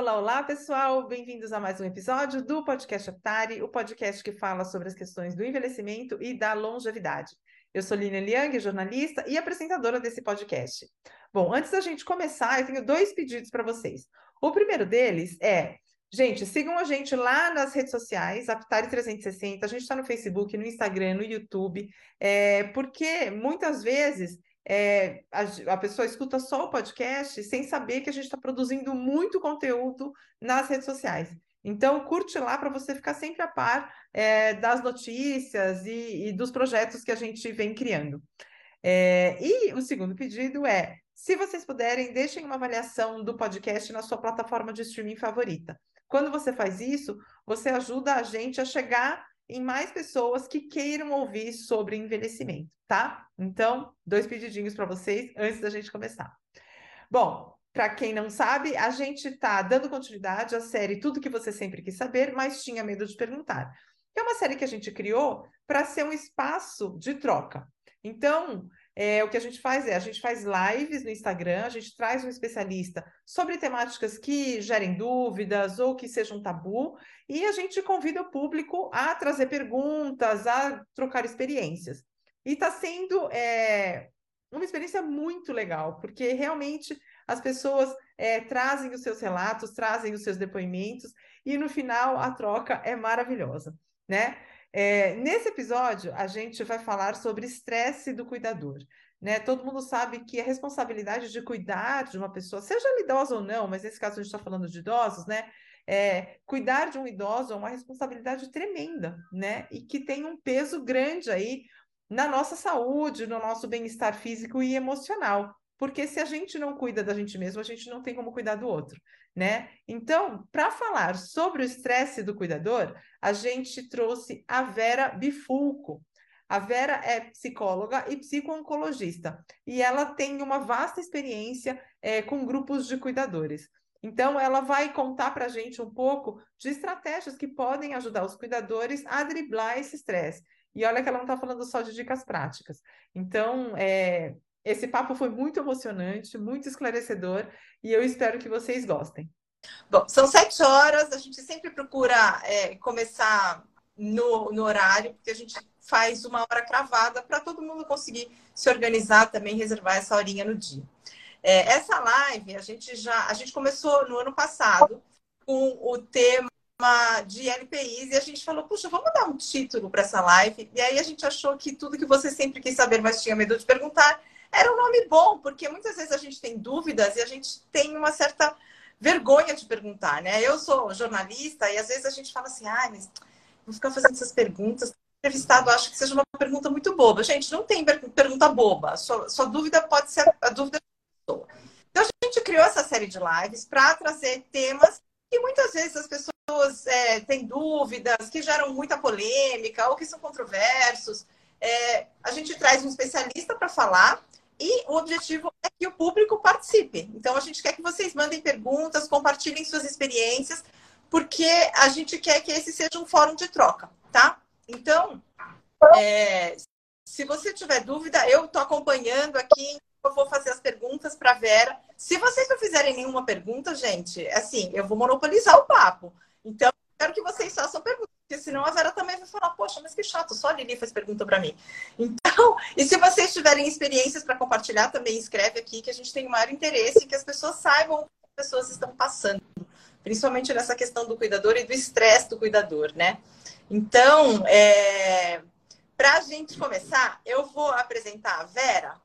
olá, olá, pessoal! Bem-vindos a mais um episódio do Podcast Aptari, o podcast que fala sobre as questões do envelhecimento e da longevidade. Eu sou Lina Liang, jornalista e apresentadora desse podcast. Bom, antes da gente começar, eu tenho dois pedidos para vocês. O primeiro deles é Gente, sigam a gente lá nas redes sociais, Aptari360. A gente está no Facebook, no Instagram, no YouTube, é, porque muitas vezes é, a, a, pessoa escuta só o podcast sem saber que a gente está produzindo muito conteúdo nas redes sociais. Então, curte lá para você ficar sempre a par é, das notícias e, e, dos projetos que a gente vem criando. É, e o segundo pedido é: se vocês puderem, deixem uma avaliação do podcast na sua plataforma de streaming favorita. Quando você faz isso, você ajuda a gente a chegar em mais pessoas que queiram ouvir sobre envelhecimento, tá? Então, dois pedidinhos para vocês antes da gente começar. Bom, para quem não sabe, a gente está dando continuidade à série Tudo que você sempre quis saber, mas tinha medo de perguntar. É uma série que a gente criou para ser um espaço de troca. Então, é, o que a gente faz é, a gente faz lives no Instagram, a gente traz um especialista sobre temáticas que gerem dúvidas ou que sejam tabu, e a gente convida o público a trazer perguntas, a trocar experiências. E está sendo é, uma experiência muito legal, porque realmente as pessoas é, trazem os seus relatos, trazem os seus depoimentos, e no final a troca é maravilhosa, né? É, nesse episódio, a gente vai falar sobre estresse do cuidador. Né? Todo mundo sabe que a responsabilidade de cuidar de uma pessoa, seja ela idosa ou não, mas nesse caso a gente está falando de idosos, né? É, cuidar de um idoso é uma responsabilidade tremenda, né? E que tem um peso grande aí na nossa saúde, no nosso bem-estar físico e emocional. Porque se a gente não cuida da gente mesmo, a gente não tem como cuidar do outro, né? Então, para falar sobre o estresse do cuidador, a gente trouxe a Vera Bifulco. A Vera é psicóloga e psico-oncologista, e ela tem uma vasta experiência é, com grupos de cuidadores. Então, ela vai contar para a gente um pouco de estratégias que podem ajudar os cuidadores a driblar esse estresse. E olha que ela não está falando só de dicas práticas. Então, é, esse papo foi muito emocionante, muito esclarecedor e eu espero que vocês gostem. Bom, são sete horas, a gente sempre procura é, começar no, no horário, porque a gente faz uma hora cravada para todo mundo conseguir se organizar também, reservar essa horinha no dia. É, essa live a gente já a gente começou no ano passado com o tema de LPIs e a gente falou, puxa, vamos dar um título para essa live. E aí a gente achou que tudo que você sempre quis saber, mas tinha medo de perguntar, era um nome bom, porque muitas vezes a gente tem dúvidas e a gente tem uma certa vergonha de perguntar, né? Eu sou jornalista e às vezes a gente fala assim, ah, mas vou ficar fazendo essas perguntas. O entrevistado acha que seja uma pergunta muito boba. Gente, não tem pergunta boba. Sua, sua dúvida pode ser a dúvida da pessoa. Então a gente criou essa série de lives para trazer temas que muitas vezes as pessoas é, têm dúvidas, que geram muita polêmica ou que são controversos. É, a gente traz um especialista para falar e o objetivo é que o público participe. Então, a gente quer que vocês mandem perguntas, compartilhem suas experiências, porque a gente quer que esse seja um fórum de troca, tá? Então, é, se você tiver dúvida, eu estou acompanhando aqui, eu vou fazer as perguntas para Vera. Se vocês não fizerem nenhuma pergunta, gente, assim, eu vou monopolizar o papo. Então, quero que vocês façam perguntas, porque senão a Vera também vai falar, poxa, mas que chato, só a Lili faz pergunta para mim. Então, e se vocês tiverem experiências para compartilhar, também escreve aqui, que a gente tem o maior interesse, que as pessoas saibam o que as pessoas estão passando, principalmente nessa questão do cuidador e do estresse do cuidador, né? Então, é... para a gente começar, eu vou apresentar a Vera,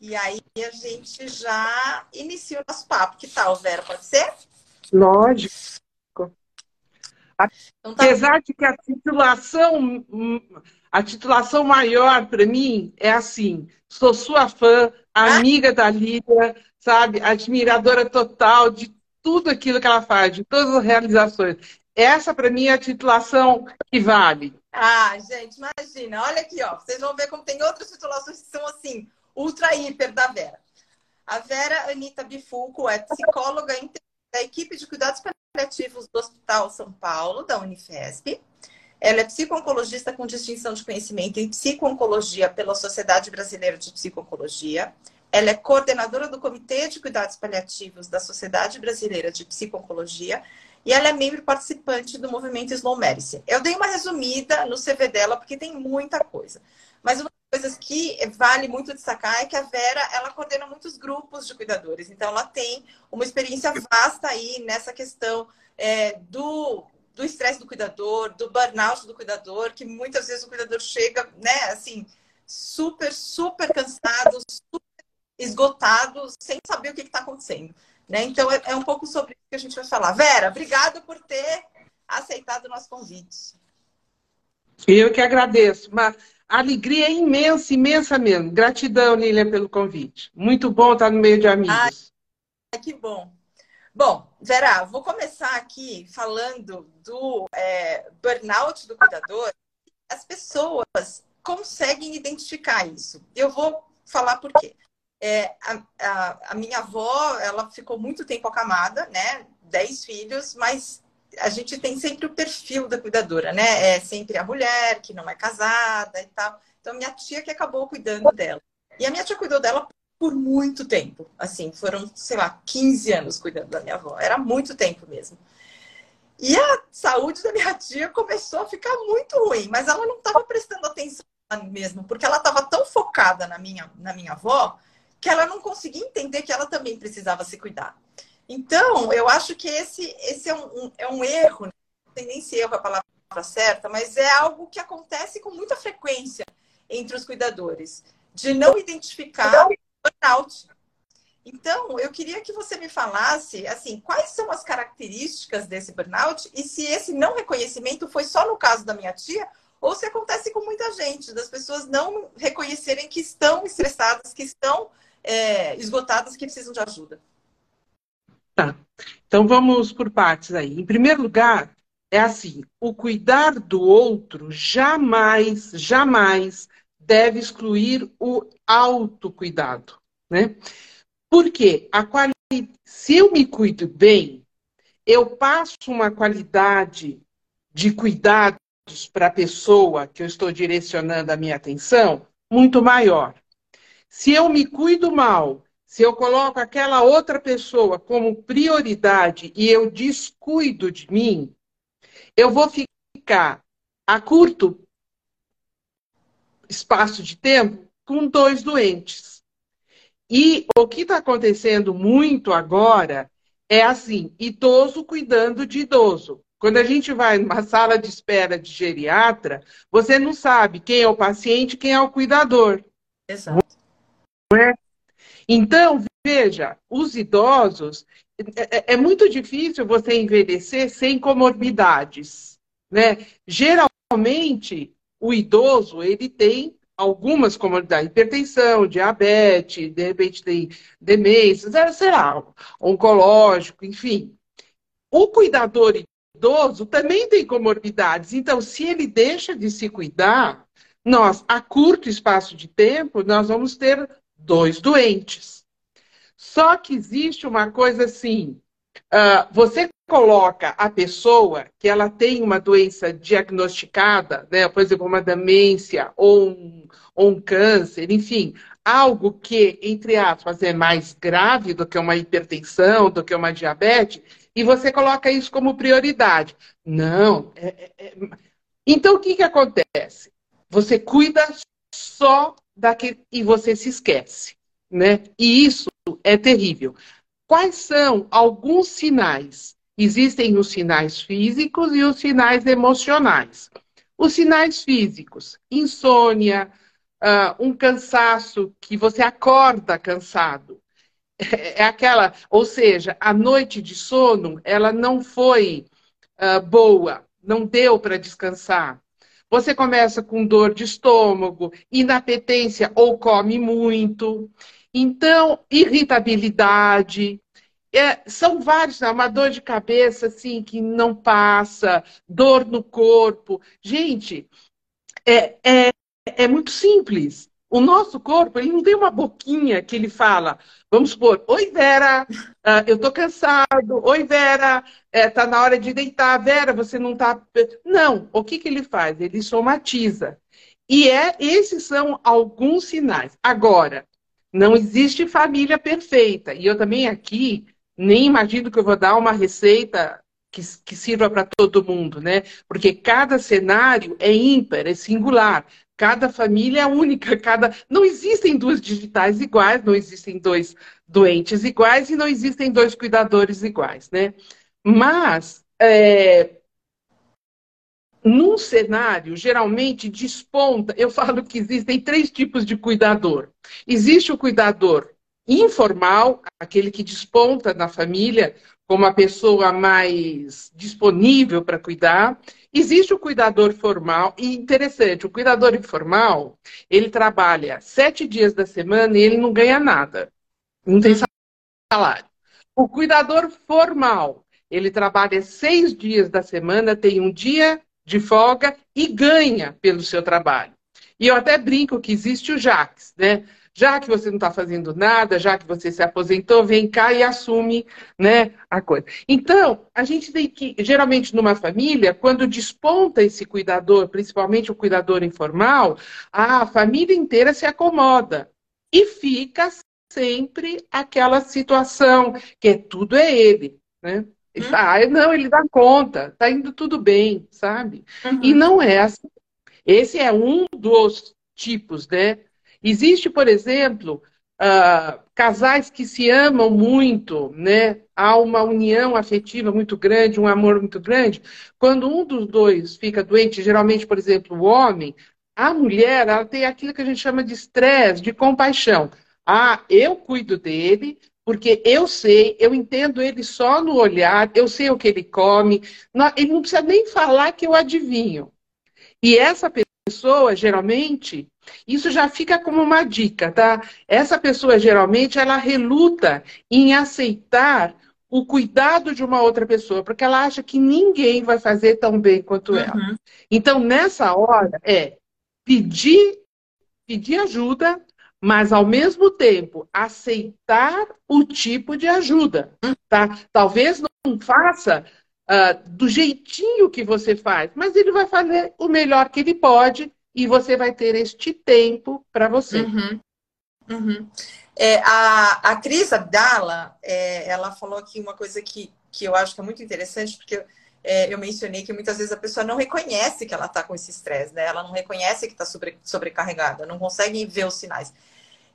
e aí a gente já inicia o nosso papo. Que tal, Vera? Pode ser? Lógico. Então, tá Apesar de que a titulação, a titulação maior para mim é assim: sou sua fã, amiga da Lídia, sabe, admiradora total de tudo aquilo que ela faz, de todas as realizações. Essa para mim é a titulação que vale. Ah, gente, imagina, olha aqui, ó. Vocês vão ver como tem outras titulações que são assim, ultra hiper da Vera. A Vera Anitta Bifulco é psicóloga da equipe de cuidados paliativos do Hospital São Paulo, da Unifesp. Ela é psico-oncologista com distinção de conhecimento em psico-oncologia pela Sociedade Brasileira de Psico-Oncologia. Ela é coordenadora do Comitê de Cuidados Paliativos da Sociedade Brasileira de Psico-Oncologia e ela é membro participante do movimento Slow Medicine. Eu dei uma resumida no CV dela porque tem muita coisa. Mas uma das coisas que vale muito destacar é que a Vera, ela coordena muitos grupos de cuidadores. Então, ela tem uma experiência vasta aí nessa questão é, do do estresse do cuidador, do burnout do cuidador, que muitas vezes o cuidador chega, né, assim, super, super cansado, super esgotado, sem saber o que está acontecendo. Né? Então, é, é, um pouco sobre isso que a gente vai falar. Vera, obrigada por ter aceitado o nosso convite. Eu que agradeço. Uma alegria é imensa, imensa mesmo. Gratidão, Lilian, pelo convite. Muito bom estar no meio de amigos. Ai, que bom. Bom, Vera, vou começar aqui falando do é, burnout do cuidador. As pessoas conseguem identificar isso. Eu vou falar por quê. É, a, a, a, minha avó, ela ficou muito tempo acamada, né? Dez filhos, mas a gente tem sempre o perfil da cuidadora, né? É sempre a mulher que não é casada e tal. Então, minha tia que acabou cuidando dela. E a minha tia cuidou dela por muito tempo. Assim, foram, sei lá, 15 anos cuidando da minha avó. Era muito tempo mesmo. E a saúde da minha tia começou a ficar muito ruim, mas ela não estava prestando atenção mesmo, porque ela estava tão focada na minha, na minha avó que ela não conseguia entender que ela também precisava se cuidar. Então, eu acho que esse, esse é, um, é um erro, né? não sei nem se erro a palavra certa, mas é algo que acontece com muita frequência entre os cuidadores, de não identificar burnout. Então, eu queria que você me falasse, assim, quais são as características desse burnout e se esse não reconhecimento foi só no caso da minha tia ou se acontece com muita gente, das pessoas não reconhecerem que estão estressadas, que estão é, esgotadas que precisam de ajuda. Tá. Então vamos por partes aí. Em primeiro lugar, é assim: o cuidar do outro jamais, jamais deve excluir o autocuidado, né? Porque a quali... se eu me cuido bem, eu passo uma qualidade de cuidados para a pessoa que eu estou direcionando a minha atenção muito maior. Se eu me cuido mal, se eu coloco aquela outra pessoa como prioridade e eu descuido de mim, eu vou ficar a curto espaço de tempo com dois doentes. E o que está acontecendo muito agora é assim: idoso cuidando de idoso. Quando a gente vai numa sala de espera de geriatra, você não sabe quem é o paciente, quem é o cuidador. Exato. É? Então, veja, os idosos, é, é, é, muito difícil você envelhecer sem comorbidades, né? Geralmente, o idoso, ele tem algumas comorbidades, hipertensão, diabetes, de repente tem demência, sei lá, oncológico, enfim. O cuidador idoso também tem comorbidades, então se ele deixa de se cuidar, nós, a curto espaço de tempo, nós vamos ter dois doentes. Só que existe uma coisa assim: uh, você coloca a pessoa que ela tem uma doença diagnosticada, né, por exemplo, uma demência ou um, ou um câncer, enfim, algo que, entre aspas, é mais grave do que uma hipertensão, do que uma diabetes, e você coloca isso como prioridade. Não. É, é, é... Então, o que, que acontece? Você cuida só daquele e você se esquece, né? E isso é terrível. Quais são alguns sinais? Existem os sinais físicos e os sinais emocionais. Os sinais físicos, insônia, uh, um cansaço que você acorda cansado. É, aquela, ou seja, a noite de sono, ela não foi uh, boa, não deu para descansar. Você começa com dor de estômago, inapetência ou come muito. Então, irritabilidade. É, são vários, né? uma dor de cabeça assim que não passa, dor no corpo. Gente, é, é, é muito simples. O nosso corpo, ele não tem uma boquinha que ele fala, vamos supor, oi Vera, uh, eu tô cansado, oi Vera, é, tá na hora de deitar, Vera, você não tá. Não, o que, que ele faz? Ele somatiza. E é, esses são alguns sinais. Agora, Não existe família perfeita. E eu também aqui nem imagino que eu vou dar uma receita que, que sirva para todo mundo, né? Porque cada cenário é ímpar, é singular. Cada família é única, cada não existem duas digitais iguais, não existem dois doentes iguais e não existem dois cuidadores iguais, né? Mas é, num cenário, geralmente desponta, eu falo que existem três tipos de cuidador. Existe o cuidador informal, aquele que desponta na família como a pessoa mais disponível para cuidar. Existe o cuidador formal, e interessante, o cuidador informal, ele trabalha sete dias da semana e ele não ganha nada. Não tem salário. O cuidador formal, ele trabalha seis dias da semana, tem um dia de folga e ganha pelo seu trabalho. E eu até brinco que existe o JAX, né? Já que você não está fazendo nada, já que você se aposentou, vem cá e assume né, a coisa. Então, a gente tem que, geralmente numa família, quando desponta esse cuidador, principalmente o cuidador informal, a família inteira se acomoda e fica sempre aquela situação que é tudo é ele, né? Uhum. ah, não, ele dá conta, tá indo tudo bem, sabe? Uhum. E não é assim. Esse é um dos tipos, né? Existe, por exemplo, uh, casais que se amam muito, né? Há uma união afetiva muito grande, um amor muito grande. Quando um dos dois fica doente, geralmente, por exemplo, o homem, a mulher, ela tem aquilo que a gente chama de estresse, de compaixão. Ah, eu cuido dele, porque eu sei, eu entendo ele só no olhar, eu sei o que ele come, ele não precisa nem falar que eu adivinho. E essa pessoa, geralmente, isso já fica como uma dica, tá? Essa pessoa geralmente ela reluta em aceitar o cuidado de uma outra pessoa, porque ela acha que ninguém vai fazer tão bem quanto uhum. ela. Então, nessa hora, é pedir, pedir ajuda, mas ao mesmo tempo aceitar o tipo de ajuda, tá? Talvez não faça uh, do jeitinho que você faz, mas ele vai fazer o melhor que ele pode e você vai ter este tempo para você. Uhum. Uhum. É, a, a Cris Abdala, é, ela falou aqui uma coisa que, que eu acho que é muito interessante, porque é, eu mencionei que muitas vezes a pessoa não reconhece que ela está com esse estresse, né? Ela não reconhece que está sobre, sobrecarregada, não consegue ver os sinais.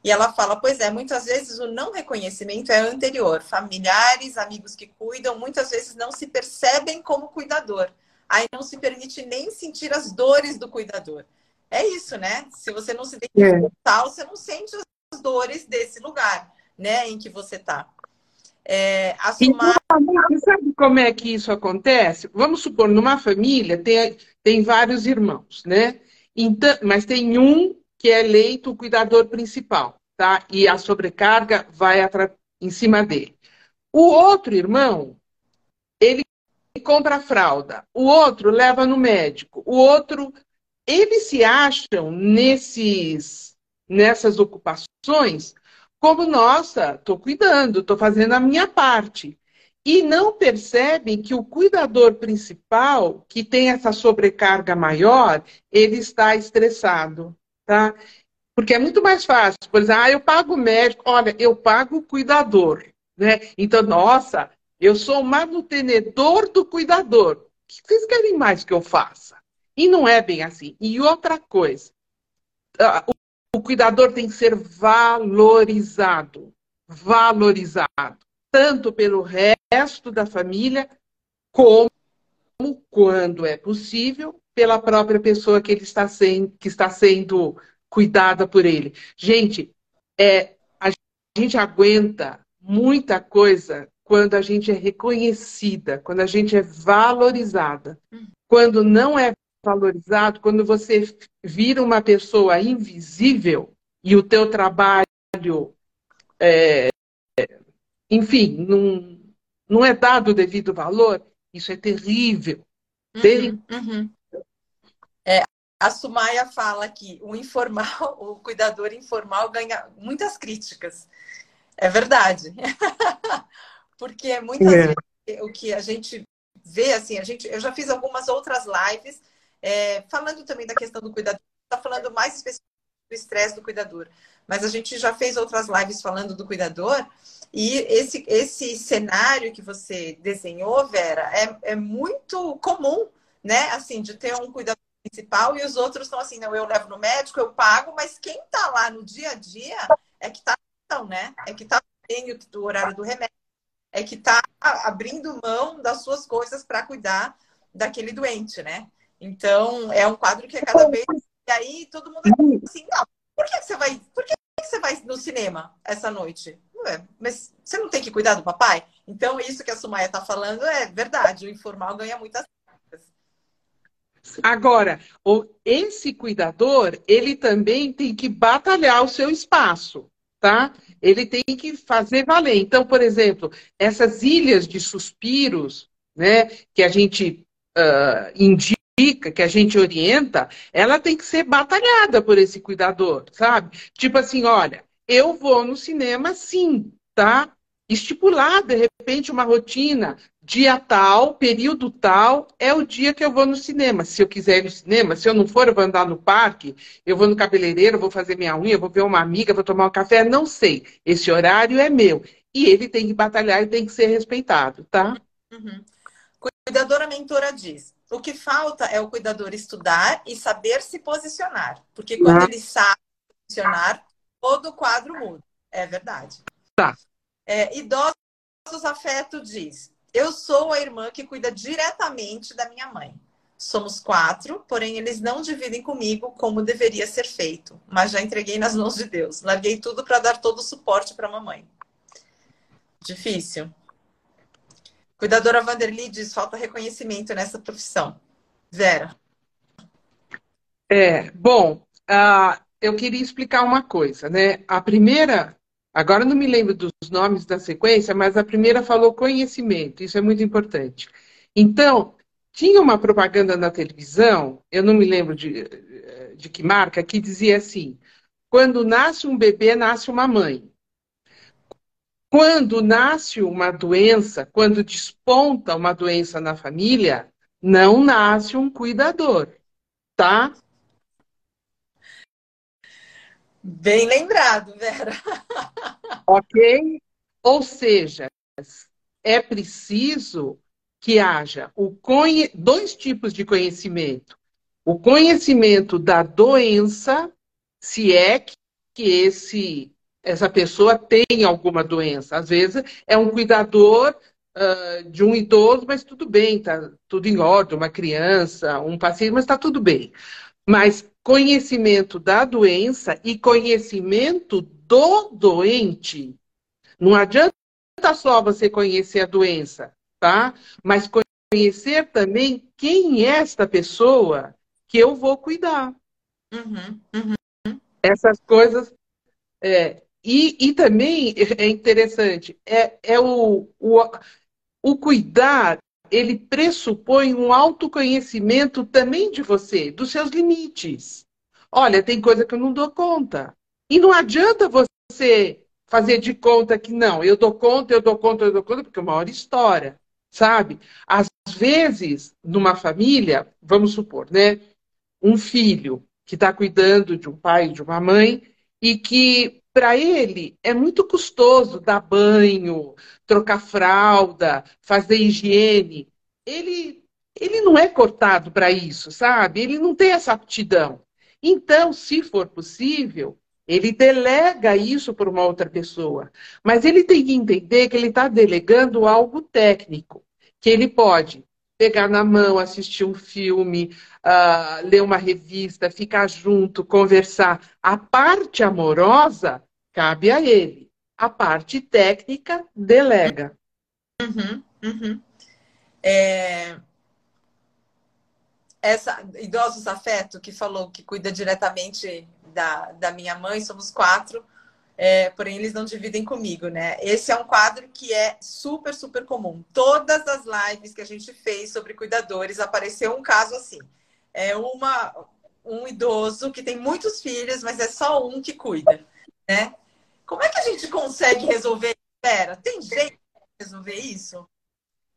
E ela fala, pois é, muitas vezes o não reconhecimento é anterior. Familiares, amigos que cuidam, muitas vezes não se percebem como cuidador. Aí não se permite nem sentir as dores do cuidador é isso, né? Se você não se identifica é. tal, você não sente as dores desse lugar, né, em que você está. É. Então, sabe como é que isso acontece? Vamos supor, numa família tem, tem vários irmãos, né? Então, mas tem um que é eleito o cuidador principal, tá? E a sobrecarga vai em cima dele. O outro irmão, ele compra a fralda, o outro leva no médico, o outro eles se acham nesses, nessas ocupações como, nossa, estou cuidando, estou fazendo a minha parte. E não percebem que o cuidador principal, que tem essa sobrecarga maior, ele está estressado, tá? Porque é muito mais fácil, por exemplo, ah, eu pago o médico, olha, eu pago o cuidador, né? Então, nossa, eu sou o manutenedor do cuidador. O que vocês querem mais que eu faça? E não é bem assim. E outra coisa, o cuidador tem que ser valorizado. Valorizado. Tanto pelo resto da família, como, quando é possível, pela própria pessoa que, ele está, sendo, que está sendo cuidada por ele. Gente, é, a gente aguenta muita coisa quando a gente é reconhecida, quando a gente é valorizada. Hum. Quando não é valorizado quando você vira uma pessoa invisível e o teu trabalho, é, enfim, não, não é dado o devido valor. Isso é terrível. Uhum, terrível. Uhum. É, a Sumaya fala que o informal, o cuidador informal ganha muitas críticas. É verdade. Porque muitas é. vezes o que a gente vê, assim, a gente, eu já fiz algumas outras lives é, falando também da questão do cuidador, está falando mais especificamente estresse do cuidador. Mas a gente já fez outras lives falando do cuidador e esse, esse cenário que você desenhou, Vera, é, é muito comum, né? Assim, de ter um cuidador principal e os outros estão assim, não, eu levo no médico, eu pago, mas quem está lá no dia a dia é que está, né? É que está do horário do remédio, é que está abrindo mão das suas coisas para cuidar daquele doente, né? Então, é um quadro que é cada vez. E aí todo mundo é assim, não, por que você vai. Por que você vai no cinema essa noite? Ué, mas você não tem que cuidar do papai? Então, isso que a Sumaya está falando é verdade. O informal ganha muitas Agora, esse cuidador, ele também tem que batalhar o seu espaço, tá? Ele tem que fazer valer. Então, por exemplo, essas ilhas de suspiros, né, que a gente uh, indica, que a gente orienta, ela tem que ser batalhada por esse cuidador, sabe? Tipo assim, olha, eu vou no cinema sim, tá? Estipular, de repente, uma rotina dia tal, período tal, é o dia que eu vou no cinema. Se eu quiser ir no cinema, se eu não for, eu vou andar no parque, eu vou no cabeleireiro, vou fazer minha unha, vou ver uma amiga, vou tomar um café, não sei. Esse horário é meu. E ele tem que batalhar e tem que ser respeitado, tá? Uhum. Cuidadora mentora diz: o que falta é o cuidador estudar e saber se posicionar. Porque quando ah. ele sabe se posicionar, todo o quadro muda. É verdade. Tá. É, idosos afeto diz: eu sou a irmã que cuida diretamente da minha mãe. Somos quatro, porém eles não dividem comigo como deveria ser feito, mas já entreguei nas mãos de Deus. Larguei tudo para dar todo o suporte para a mamãe. Difícil. Cuidadora Vanderly diz: falta reconhecimento nessa profissão. Vera. É, bom, uh, eu queria explicar uma coisa, né? A primeira Agora não me lembro dos nomes da sequência, mas a primeira falou conhecimento, isso é muito importante. Então, tinha uma propaganda na televisão, eu não me lembro de, de que marca, que dizia assim: quando nasce um bebê, nasce uma mãe. Quando nasce uma doença, quando desponta uma doença na família, não nasce um cuidador, tá? Bem lembrado, Vera. Ok? Ou seja, é preciso que haja conhe... dois tipos de conhecimento. O conhecimento da doença, se é que esse, essa pessoa tem alguma doença. Às vezes é um cuidador uh, de um idoso, mas tudo bem, está tudo em ordem, uma criança, um paciente, mas está tudo bem. Mas conhecimento da doença e conhecimento do doente. Não adianta só você conhecer a doença, tá? Mas conhecer também quem é esta pessoa que eu vou cuidar. Uhum, uhum. Essas coisas. É, e, e também é interessante, é, é o, o, o cuidar ele pressupõe um autoconhecimento também de você, dos seus limites. Olha, tem coisa que eu não dou conta. E não adianta você fazer de conta que não, eu dou conta, eu dou conta, eu dou conta, porque é uma hora história, sabe? Às vezes, numa família, vamos supor, né? Um filho que está cuidando de um pai de uma mãe e que para ele é muito custoso dar banho, trocar fralda, fazer higiene. Ele, ele não é cortado para isso, sabe? Ele não tem essa aptidão. Então, se for possível, ele delega isso para uma outra pessoa. Mas ele tem que entender que ele está delegando algo técnico, que ele pode pegar na mão, assistir um filme, uh, ler uma revista, ficar junto, conversar. A parte amorosa cabe a ele. A parte técnica delega. Uhum, uhum. É... Essa idosos afeto que falou que cuida diretamente da, da minha mãe, somos quatro, é, porém eles não dividem comigo, né? Esse é um quadro que é super, super comum. Todas as lives que a gente fez sobre cuidadores apareceu um caso assim. É uma, um idoso que tem muitos filhos, mas é só um que cuida, né? Como é que a gente consegue resolver? Pera, tem jeito de resolver isso?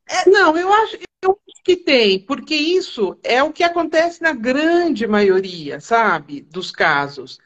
É... Não, eu acho, eu acho que tem, porque isso é o que acontece na grande maioria, sabe, dos casos.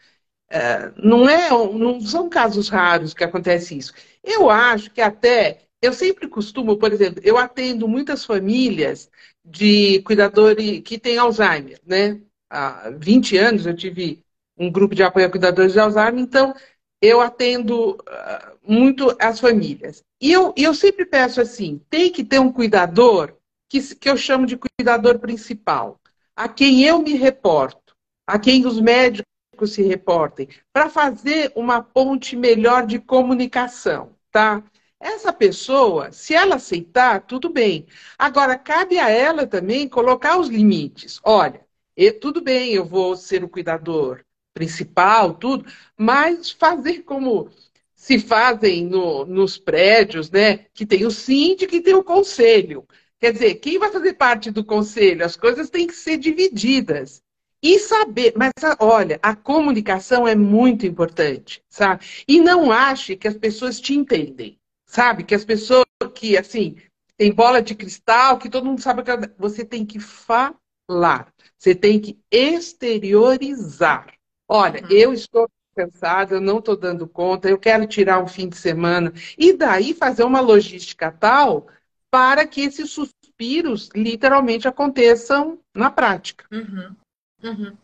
É, não, é, não são casos raros que acontece isso. Eu acho que até, eu sempre costumo, por exemplo, eu atendo muitas famílias de cuidadores que têm Alzheimer, né? Há 20 anos eu tive um grupo de apoio a cuidadores de Alzheimer, então eu atendo uh, muito as famílias. E eu, eu sempre peço assim: tem que ter um cuidador que, que eu chamo de cuidador principal, a quem eu me reporto, a quem os médicos se reportem, para fazer uma ponte melhor de comunicação, tá? Essa pessoa, se ela aceitar, tudo bem. Agora, cabe a ela também colocar os limites. Olha, eu, tudo bem, eu vou ser o cuidador principal, tudo, mas fazer como se fazem no, nos prédios, né? Que tem o síndico e tem o conselho. Quer dizer, quem vai fazer parte do conselho? As coisas têm que ser divididas. E saber, mas olha, a comunicação é muito importante, sabe? E não ache que as pessoas te entendem, sabe? Que as pessoas que, assim, tem bola de cristal, que todo mundo sabe que você tem que falar, você tem que exteriorizar. Olha, uhum. eu estou cansada, eu não estou dando conta, eu quero tirar um fim de semana. E daí fazer uma logística tal para que esses suspiros literalmente aconteçam na prática. Uhum. Uhum.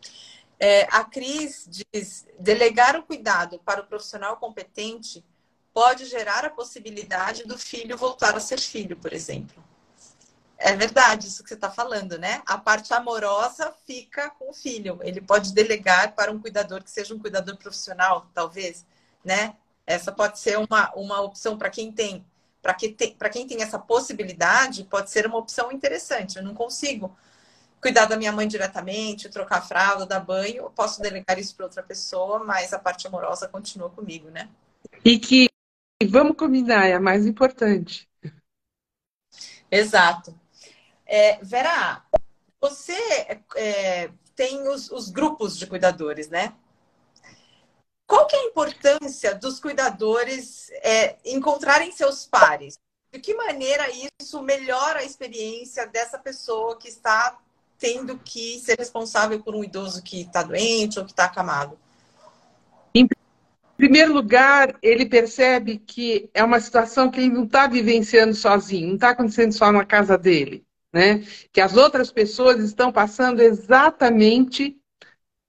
É, a Cris diz: delegar o cuidado para o profissional competente pode gerar a possibilidade do filho voltar a ser filho, por exemplo. É verdade isso que você está falando, né? A parte amorosa fica com o filho. Ele pode delegar para um cuidador que seja um cuidador profissional, talvez, né? Essa pode ser uma, uma opção para quem tem. Para que quem tem essa possibilidade, pode ser uma opção interessante. Eu não consigo cuidar da minha mãe diretamente, trocar fralda, dar banho, eu posso delegar isso para outra pessoa, mas a parte amorosa continua comigo, né? E que, vamos combinar, é a mais importante. Exato. É, Vera, você é, tem os, os, grupos de cuidadores, né? Qual que é a importância dos cuidadores é, encontrarem seus pares? De que maneira isso melhora a experiência dessa pessoa que está tendo que ser responsável por um idoso que está doente ou que está acamado? Em primeiro lugar, ele percebe que é uma situação que ele não está vivenciando sozinho, não está acontecendo só na casa dele né? Que as outras pessoas estão passando exatamente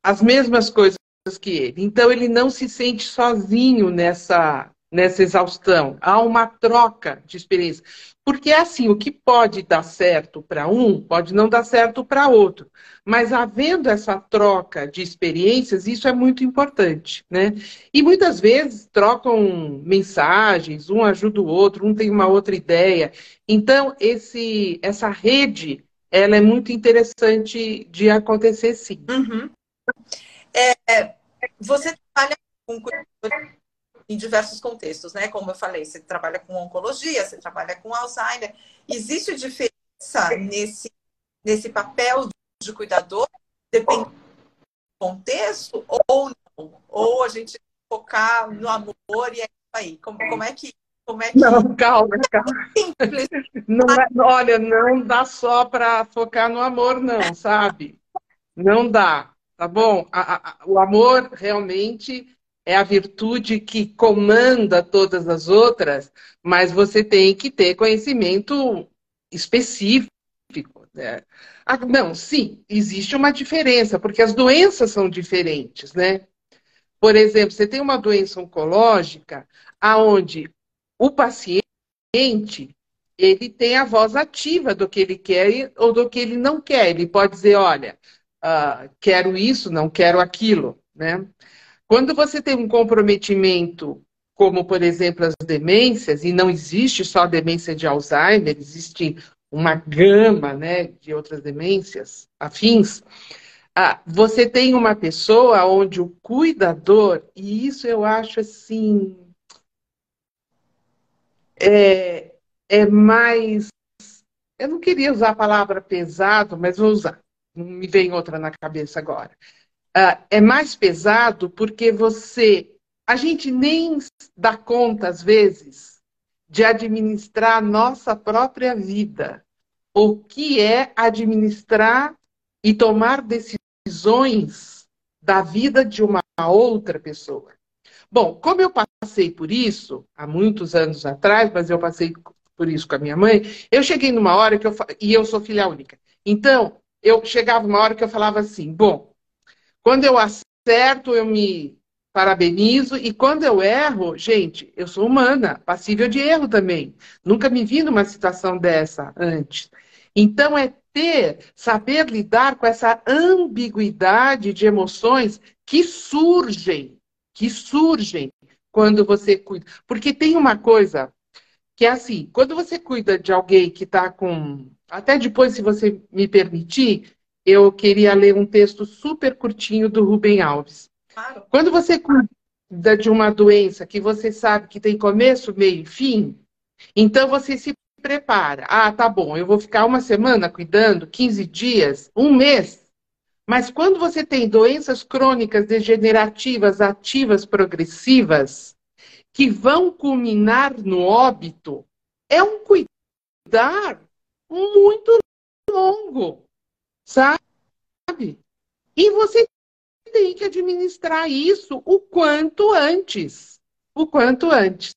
as mesmas coisas que ele. Então ele não se sente sozinho nessa nessa exaustão. Há uma troca de experiência. Porque é assim, o que pode dar certo para um, pode não dar certo para outro. Mas havendo essa troca de experiências, isso é muito importante, né? E muitas vezes trocam mensagens, um ajuda o outro, um tem uma outra ideia. Então, esse, essa rede, ela é muito interessante de acontecer, sim. Uhum. É, você trabalha com em diversos contextos, né? Como eu falei, você trabalha com oncologia, você trabalha com Alzheimer. Existe diferença nesse, nesse papel de cuidador, dependendo do contexto, ou não? Ou a gente focar no amor e é isso aí? Como, como é que. Como é que... Não, calma, calma. Não é, olha, não dá só para focar no amor, não, sabe? Não dá, tá bom? A, a, o amor realmente é a virtude que comanda todas as outras, mas você tem que ter conhecimento específico. Né? Ah, não, sim, existe uma diferença, porque as doenças são diferentes, né? Por exemplo, você tem uma doença oncológica aonde o paciente ele tem a voz ativa do que ele quer ou do que ele não quer. Ele pode dizer, olha, uh, quero isso, não quero aquilo, né? Quando você tem um comprometimento, como por exemplo as demências, e não existe só a demência de Alzheimer, existe uma gama né, de outras demências afins, você tem uma pessoa onde o cuidador, e isso eu acho assim. É, é mais. Eu não queria usar a palavra pesado, mas vou usar. Não me vem outra na cabeça agora uh, é mais pesado porque você. A gente nem dá conta, às vezes, de administrar a nossa própria vida. O que é administrar e tomar decisões da vida de uma outra pessoa. Bom, como eu passei por isso há muitos anos atrás, mas eu passei por isso com a minha mãe, eu cheguei numa hora que eu e eu sou filha única. Então, eu chegava uma hora que eu falava assim: bom, quando eu acerto, eu me parabenizo, e quando eu erro, gente, eu sou humana, passível de erro também. Nunca me vi numa situação dessa antes. Então, é ter, saber lidar com essa ambiguidade de emoções que surgem, que surgem quando você cuida. Porque tem uma coisa que é assim, quando você cuida de alguém que está com até depois, se você me permitir, eu queria ler um texto super curtinho do Rubem Alves. Claro. Quando você cuida de uma doença que você sabe que tem começo, meio e fim, então você se prepara. Ah, tá bom, eu vou ficar uma semana cuidando, 15 dias, um mês. Mas quando você tem doenças crônicas degenerativas, ativas, progressivas, que vão culminar no óbito, é um cuidar muito longo, sabe? E você tem que administrar isso o quanto antes. O quanto antes.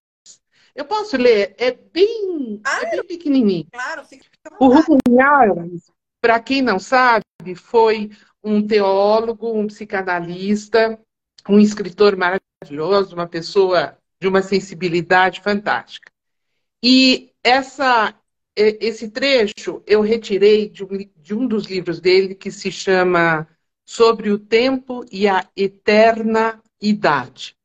Eu posso ler? É bem, ah, é bem pequenininho. Claro, fica O Rubem para quem não sabe, foi um teólogo, um psicanalista, um escritor maravilhoso, uma pessoa de uma sensibilidade fantástica. E essa esse trecho eu retirei de um, de um dos livros dele que se chama Sobre o Tempo e a Eterna Idade.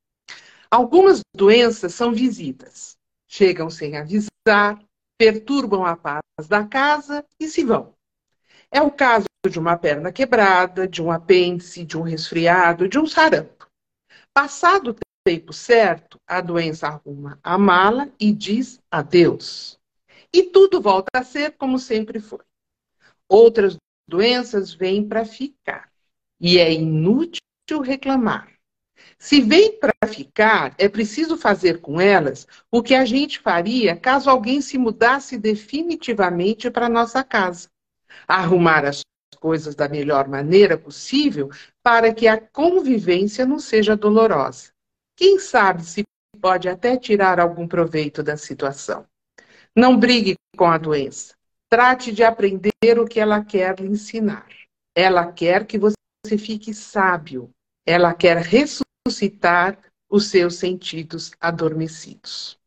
Algumas doenças são visitas, chegam sem avisar, perturbam a paz da casa e se vão. É o caso de uma perna quebrada, de um apêndice, de um resfriado, de um sarampo. Passado o tempo certo, a doença arruma a mala e diz adeus e tudo volta a ser como sempre foi. Outras doenças vêm para ficar e é inútil reclamar. Se vem para ficar, é preciso fazer com elas o que a gente faria caso alguém se mudasse definitivamente para nossa casa. Arrumar as coisas da melhor maneira possível para que a convivência não seja dolorosa. Quem sabe se pode até tirar algum proveito da situação. Não brigue com a doença. Trate de aprender o que ela quer lhe ensinar. Ela quer que você fique sábio. Ela quer ressuscitar os seus sentidos adormecidos.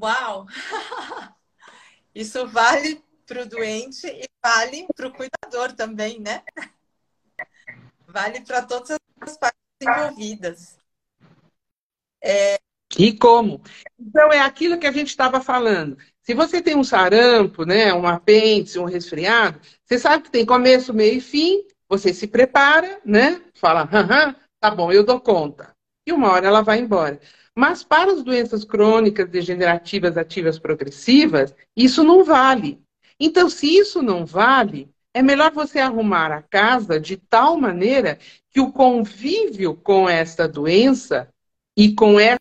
Uau! Isso vale para o doente e vale para o cuidador também, né? Vale para todas as partes envolvidas. É, e como? Então, é aquilo que a gente estava falando. Se você tem um sarampo, né, um apêndice, um resfriado, você sabe que tem começo, meio e fim, você se prepara, né? Fala, aham, tá bom, eu dou conta. E uma hora ela vai embora. Mas para as doenças crônicas, degenerativas, ativas, progressivas, isso não vale. Então, se isso não vale, é melhor você arrumar a casa de tal maneira que o convívio com essa doença e com essa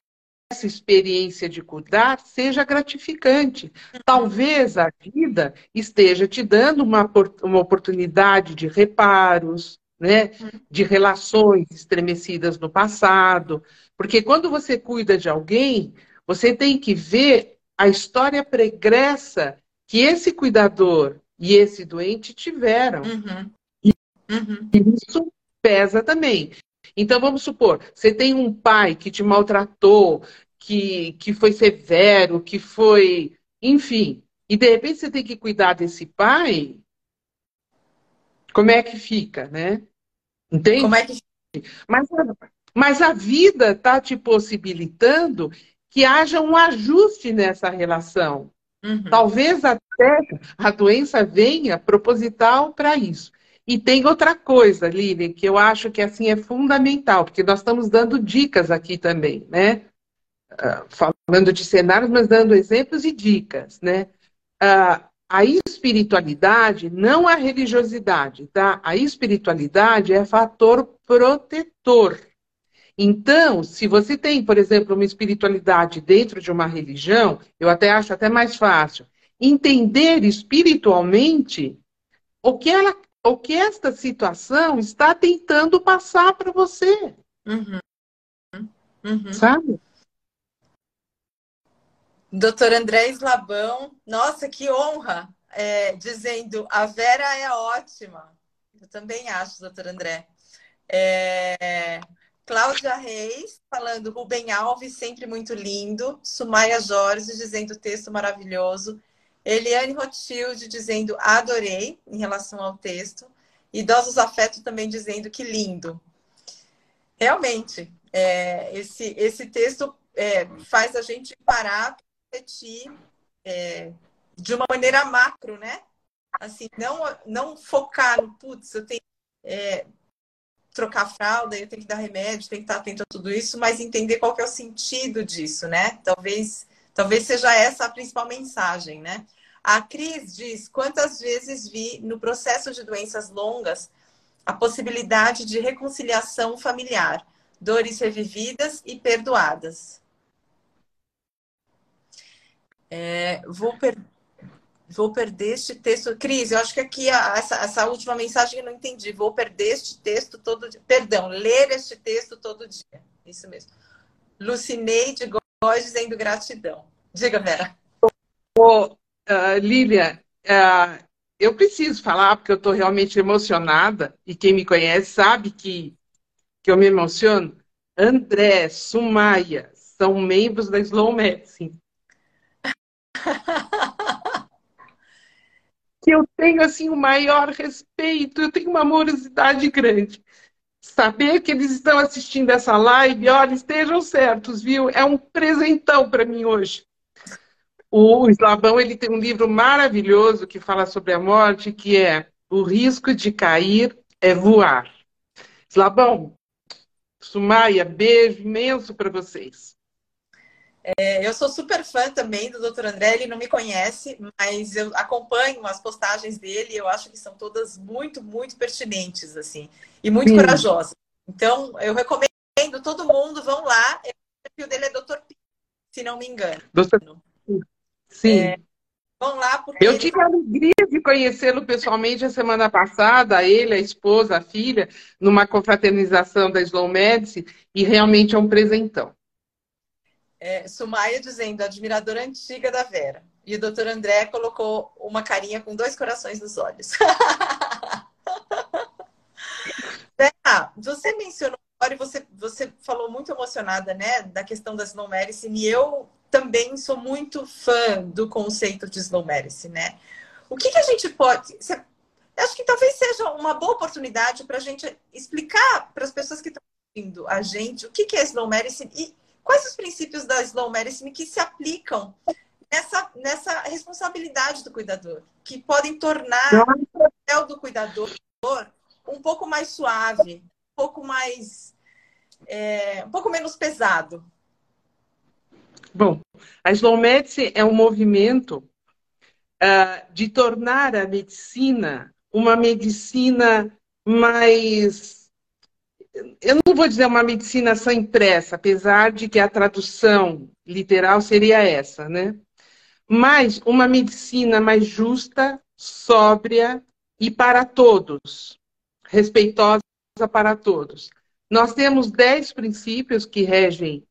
essa experiência de cuidar seja gratificante. Talvez a vida esteja te dando uma, uma oportunidade de reparos, né? de relações estremecidas no passado. Porque quando você cuida de alguém, você tem que ver a história pregressa que esse cuidador e esse doente tiveram. Uhum. E uhum. isso pesa também. Então, vamos supor, você tem um pai que te maltratou, que, que foi severo, que foi. Enfim. E de repente você tem que cuidar desse pai. Como é que fica, né? Entende? Como é que... mas, mas a vida está te possibilitando que haja um ajuste nessa relação. Uhum. Talvez até a doença venha proposital para isso. E tem outra coisa, Lilian, que eu acho que assim é fundamental, porque nós estamos dando dicas aqui também, né? Uh, falando de cenários, mas dando exemplos e dicas, né? Uh, a espiritualidade, não a religiosidade, tá? A espiritualidade é fator protetor. Então, se você tem, por exemplo, uma espiritualidade dentro de uma religião, eu até acho até mais fácil entender espiritualmente o que ela o que esta situação está tentando passar para você. Uhum. Uhum. Sabe? Doutor André Slabão, nossa, que honra! É, dizendo, a Vera é ótima. Eu também acho, doutor André. É, Cláudia Reis, falando Rubem Alves, sempre muito lindo. Sumaia Jorge, dizendo texto maravilhoso. Eliane Rothschild, dizendo adorei, em relação ao texto. Idosos Afeto também dizendo que lindo. Realmente, é, esse, esse texto é, faz a gente parar refletir é, de uma maneira macro, né? Assim, não, não focar no putz, eu tenho é, trocar fralda, eu tenho que dar remédio, tenho que estar atento a tudo isso, mas entender qual que é o sentido disso, né? Talvez, talvez seja essa a principal mensagem, né? A Cris diz: quantas vezes vi no processo de doenças longas a possibilidade de reconciliação familiar, dores revividas e perdoadas. É, vou, per... vou perder este texto. Cris, eu acho que aqui a, essa, essa, última mensagem eu não entendi. Vou perder este texto todo dia. Perdão, ler este texto todo dia. Isso mesmo. Lucineide Góes dizendo gratidão. Diga, Vera. Uh, Lília, uh, eu preciso falar porque eu estou realmente emocionada e quem me conhece sabe que, que eu me emociono. André, Sumaia são membros da Slow Medicine. que eu tenho assim o maior respeito, eu tenho uma amorosidade grande. Saber que eles estão assistindo essa live, olha, estejam certos, viu? É um presentão para mim hoje. O Slabão ele tem um livro maravilhoso que fala sobre a morte, que é O risco de cair é voar. Slabão, Sumaia, beijo imenso para vocês. É, eu sou super fã também do Dr. André, ele não me conhece, mas eu acompanho as postagens dele e eu acho que são todas muito, muito pertinentes, assim, e muito Sim. corajosas. Então, eu recomendo todo mundo, vão lá, o perfil dele é Dr. P, se não me engano. Doutor... Sim. É, vão lá porque. Eu tive a alegria de conhecê-lo pessoalmente a semana passada, ele, a esposa, a filha, numa confraternização da Slow Medicine, e realmente é um presentão. É, Sumaia dizendo, admiradora antiga da Vera. E o doutor André colocou uma carinha com dois corações nos olhos. Vera, você mencionou agora você, você falou muito emocionada, né, da questão da Slow Medicine, e eu também sou muito fã do conceito de Slow Medicine, né? O que, que a gente pode. Acho que talvez seja uma boa oportunidade para a gente explicar para as pessoas que estão ouvindo a gente o que, que é Slow Medicine e Quais os princípios da slow medicine que se aplicam nessa, nessa responsabilidade do cuidador, que podem tornar o papel do cuidador um pouco mais suave, pouco mais. É, um pouco menos pesado? Bom, a slow medicine é um movimento uh, de tornar a medicina uma medicina mais eu não vou dizer uma medicina sem pressa, apesar de que a tradução literal seria essa, né? Mas uma medicina mais justa, sóbria e para todos, respeitosa para todos. Nós temos dez princípios que regem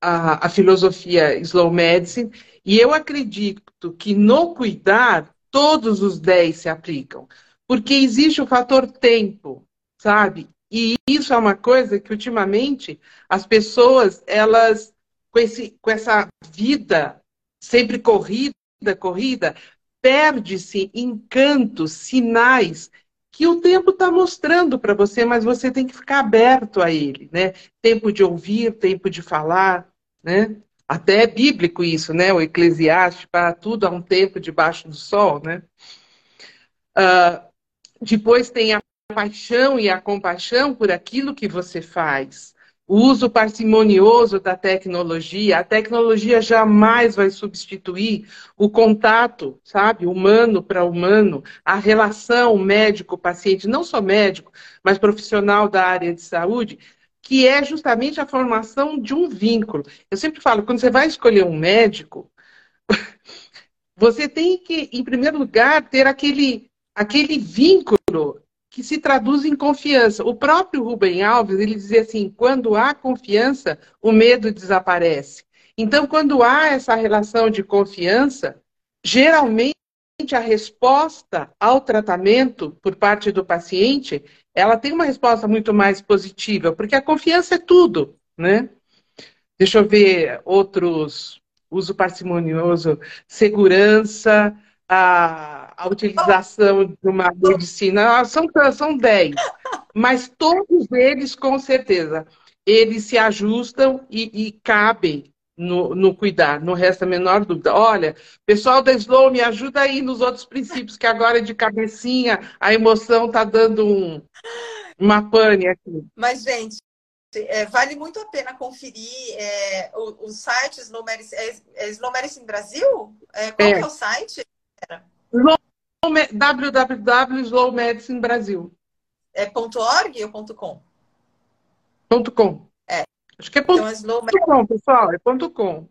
a, a filosofia slow medicine e eu acredito que no cuidar todos os dez se aplicam, porque existe o fator tempo, sabe? E isso é uma coisa que ultimamente as pessoas, elas, com, esse, com essa vida sempre corrida, corrida, perde-se encantos, sinais que o tempo está mostrando para você, mas você tem que ficar aberto a ele, né? Tempo de ouvir, tempo de falar, né? Até é bíblico isso, né? O Eclesiastes, para tudo há um tempo debaixo do sol, né? Uh, depois tem a paixão e a compaixão por aquilo que você faz. O uso parcimonioso da tecnologia. A tecnologia jamais vai substituir o contato, sabe, humano para humano, a relação médico-paciente, não só médico, mas profissional da área de saúde, que é justamente a formação de um vínculo. Eu sempre falo, quando você vai escolher um médico, você tem que, em primeiro lugar, ter aquele aquele vínculo que se traduz em confiança. O próprio Rubem Alves, ele dizia assim, quando há confiança, o medo desaparece. Então, quando há essa relação de confiança, geralmente a resposta ao tratamento por parte do paciente, ela tem uma resposta muito mais positiva, porque a confiança é tudo, né? Deixa eu ver outros uso parcimonioso, segurança, a, a utilização de uma medicina, ah, são, são dez, mas todos eles, com certeza, eles se ajustam e, e cabem no, no, cuidar, não resta a menor dúvida. Olha, pessoal da Slow, me ajuda aí nos outros princípios, que agora é de cabecinha, a emoção está dando um, uma pane aqui. Mas, gente, é, vale muito a pena conferir é, o, o, site Slow Medicine, é, é Slow Medicine Brasil? É, qual é. é o site? www.slowmedicinebrasil. É ponto .org ou ponto .com? Ponto .com. É. Acho que é ponto, então, é slow ponto .com, pessoal. É ponto .com.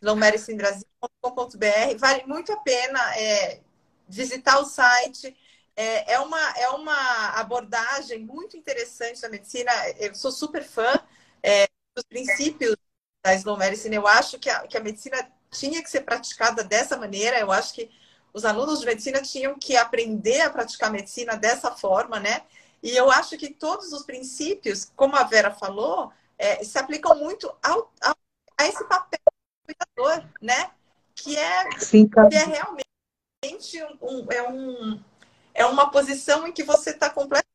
slowmedicinebrasil.com.br. Vale muito a pena é, visitar o site. É, é, uma, é uma abordagem muito interessante da medicina. Eu sou super fã é, dos princípios da Slow Medicine. Eu acho que a, que a medicina tinha que ser praticada dessa maneira. Eu acho que os alunos de medicina tinham que aprender a praticar medicina dessa forma, né? E eu acho que todos os princípios, como a Vera falou, é, se aplicam muito ao, ao, a esse papel do cuidador, né? Que é, Sim, tá. que é realmente um, é, um, é uma posição em que você está completamente,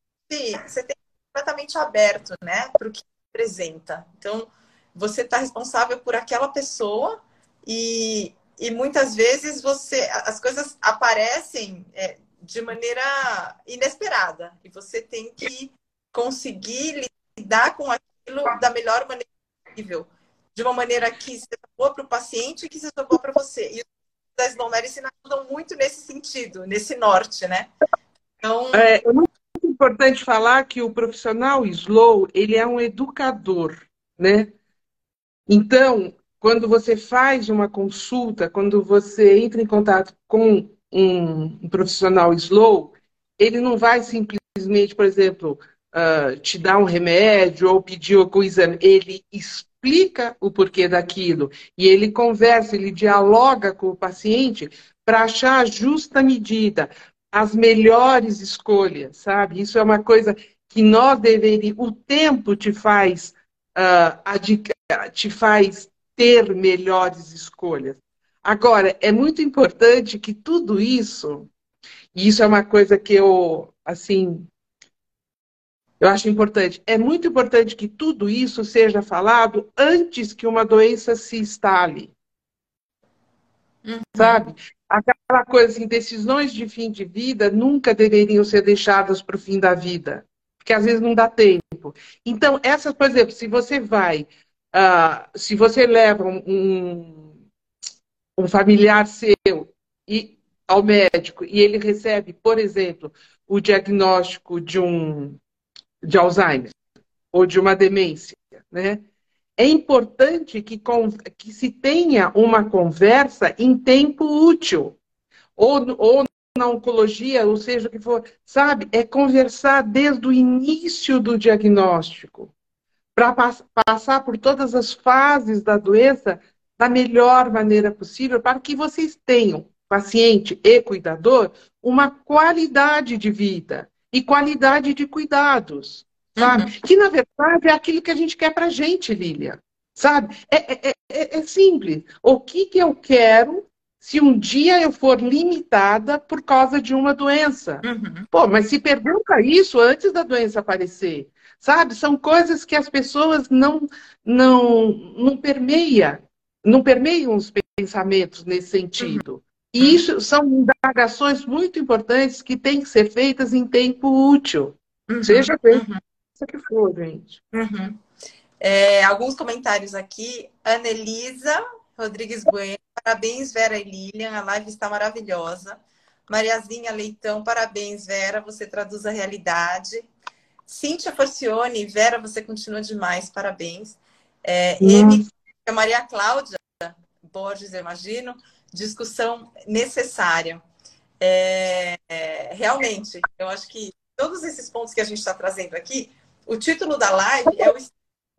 você tem completamente aberto, né? Para o que representa. Então, você está responsável por aquela pessoa e, e muitas vezes você as coisas aparecem é, de maneira inesperada e você tem que conseguir lidar com aquilo da melhor maneira possível, de uma maneira que seja boa para o paciente e que seja boa para você. E os Slow Medicine ajudam muito nesse sentido, nesse norte, né? Então... É, é muito importante falar que o profissional Slow, ele é um educador, né? Então, quando você faz uma consulta, quando você entra em contato com um, profissional slow, ele não vai simplesmente, por exemplo, uh, te dar um remédio ou pedir algum exame. Ele explica o porquê daquilo e ele conversa, ele dialoga com o paciente para achar a justa medida, as melhores escolhas, sabe? Isso é uma coisa que nós deveríamos. O tempo te faz, uh, te faz ter melhores escolhas. Agora, é muito importante que tudo isso, e isso é uma coisa que eu, assim, eu acho importante, é muito importante que tudo isso seja falado antes que uma doença se instale. Uhum. Sabe? Aquela coisa assim, decisões de fim de vida nunca deveriam ser deixadas para o fim da vida, porque às vezes não dá tempo. Então, essas, por exemplo, se você vai ah, se você leva um, um familiar seu e, ao médico e ele recebe, por exemplo, o diagnóstico de um de Alzheimer ou de uma demência, né? É importante que, que se tenha uma conversa em tempo útil. Ou, ou na oncologia, ou seja, o que for, sabe? É conversar desde o início do diagnóstico para pass passar por todas as fases da doença da melhor maneira possível, para que vocês tenham, paciente e cuidador, uma qualidade de vida e qualidade de cuidados, sabe? Uhum. Que, na verdade, é aquilo que a gente quer para a gente, Lilian, sabe? É, é, é, é simples. O que, que eu quero se um dia eu for limitada por causa de uma doença. Uhum. Pô, mas se pergunta isso antes da doença aparecer sabe? São coisas que as pessoas não não não permeia, não permeiam os pensamentos nesse sentido. Uhum. E isso são indagações muito importantes que têm que ser feitas em tempo útil. Uhum. Seja bem uhum. que for, gente. Uhum. É, alguns comentários aqui. Anelisa Rodrigues Bueno, parabéns, Vera e Lilian, a live está maravilhosa. Mariazinha Leitão, parabéns, Vera, você traduz a realidade. Cíntia Forcione, Vera, você continua demais, parabéns. É, M, Maria Cláudia Borges, eu imagino, discussão necessária. É, é, realmente, eu acho que todos esses pontos que a gente está trazendo aqui, o título da live é o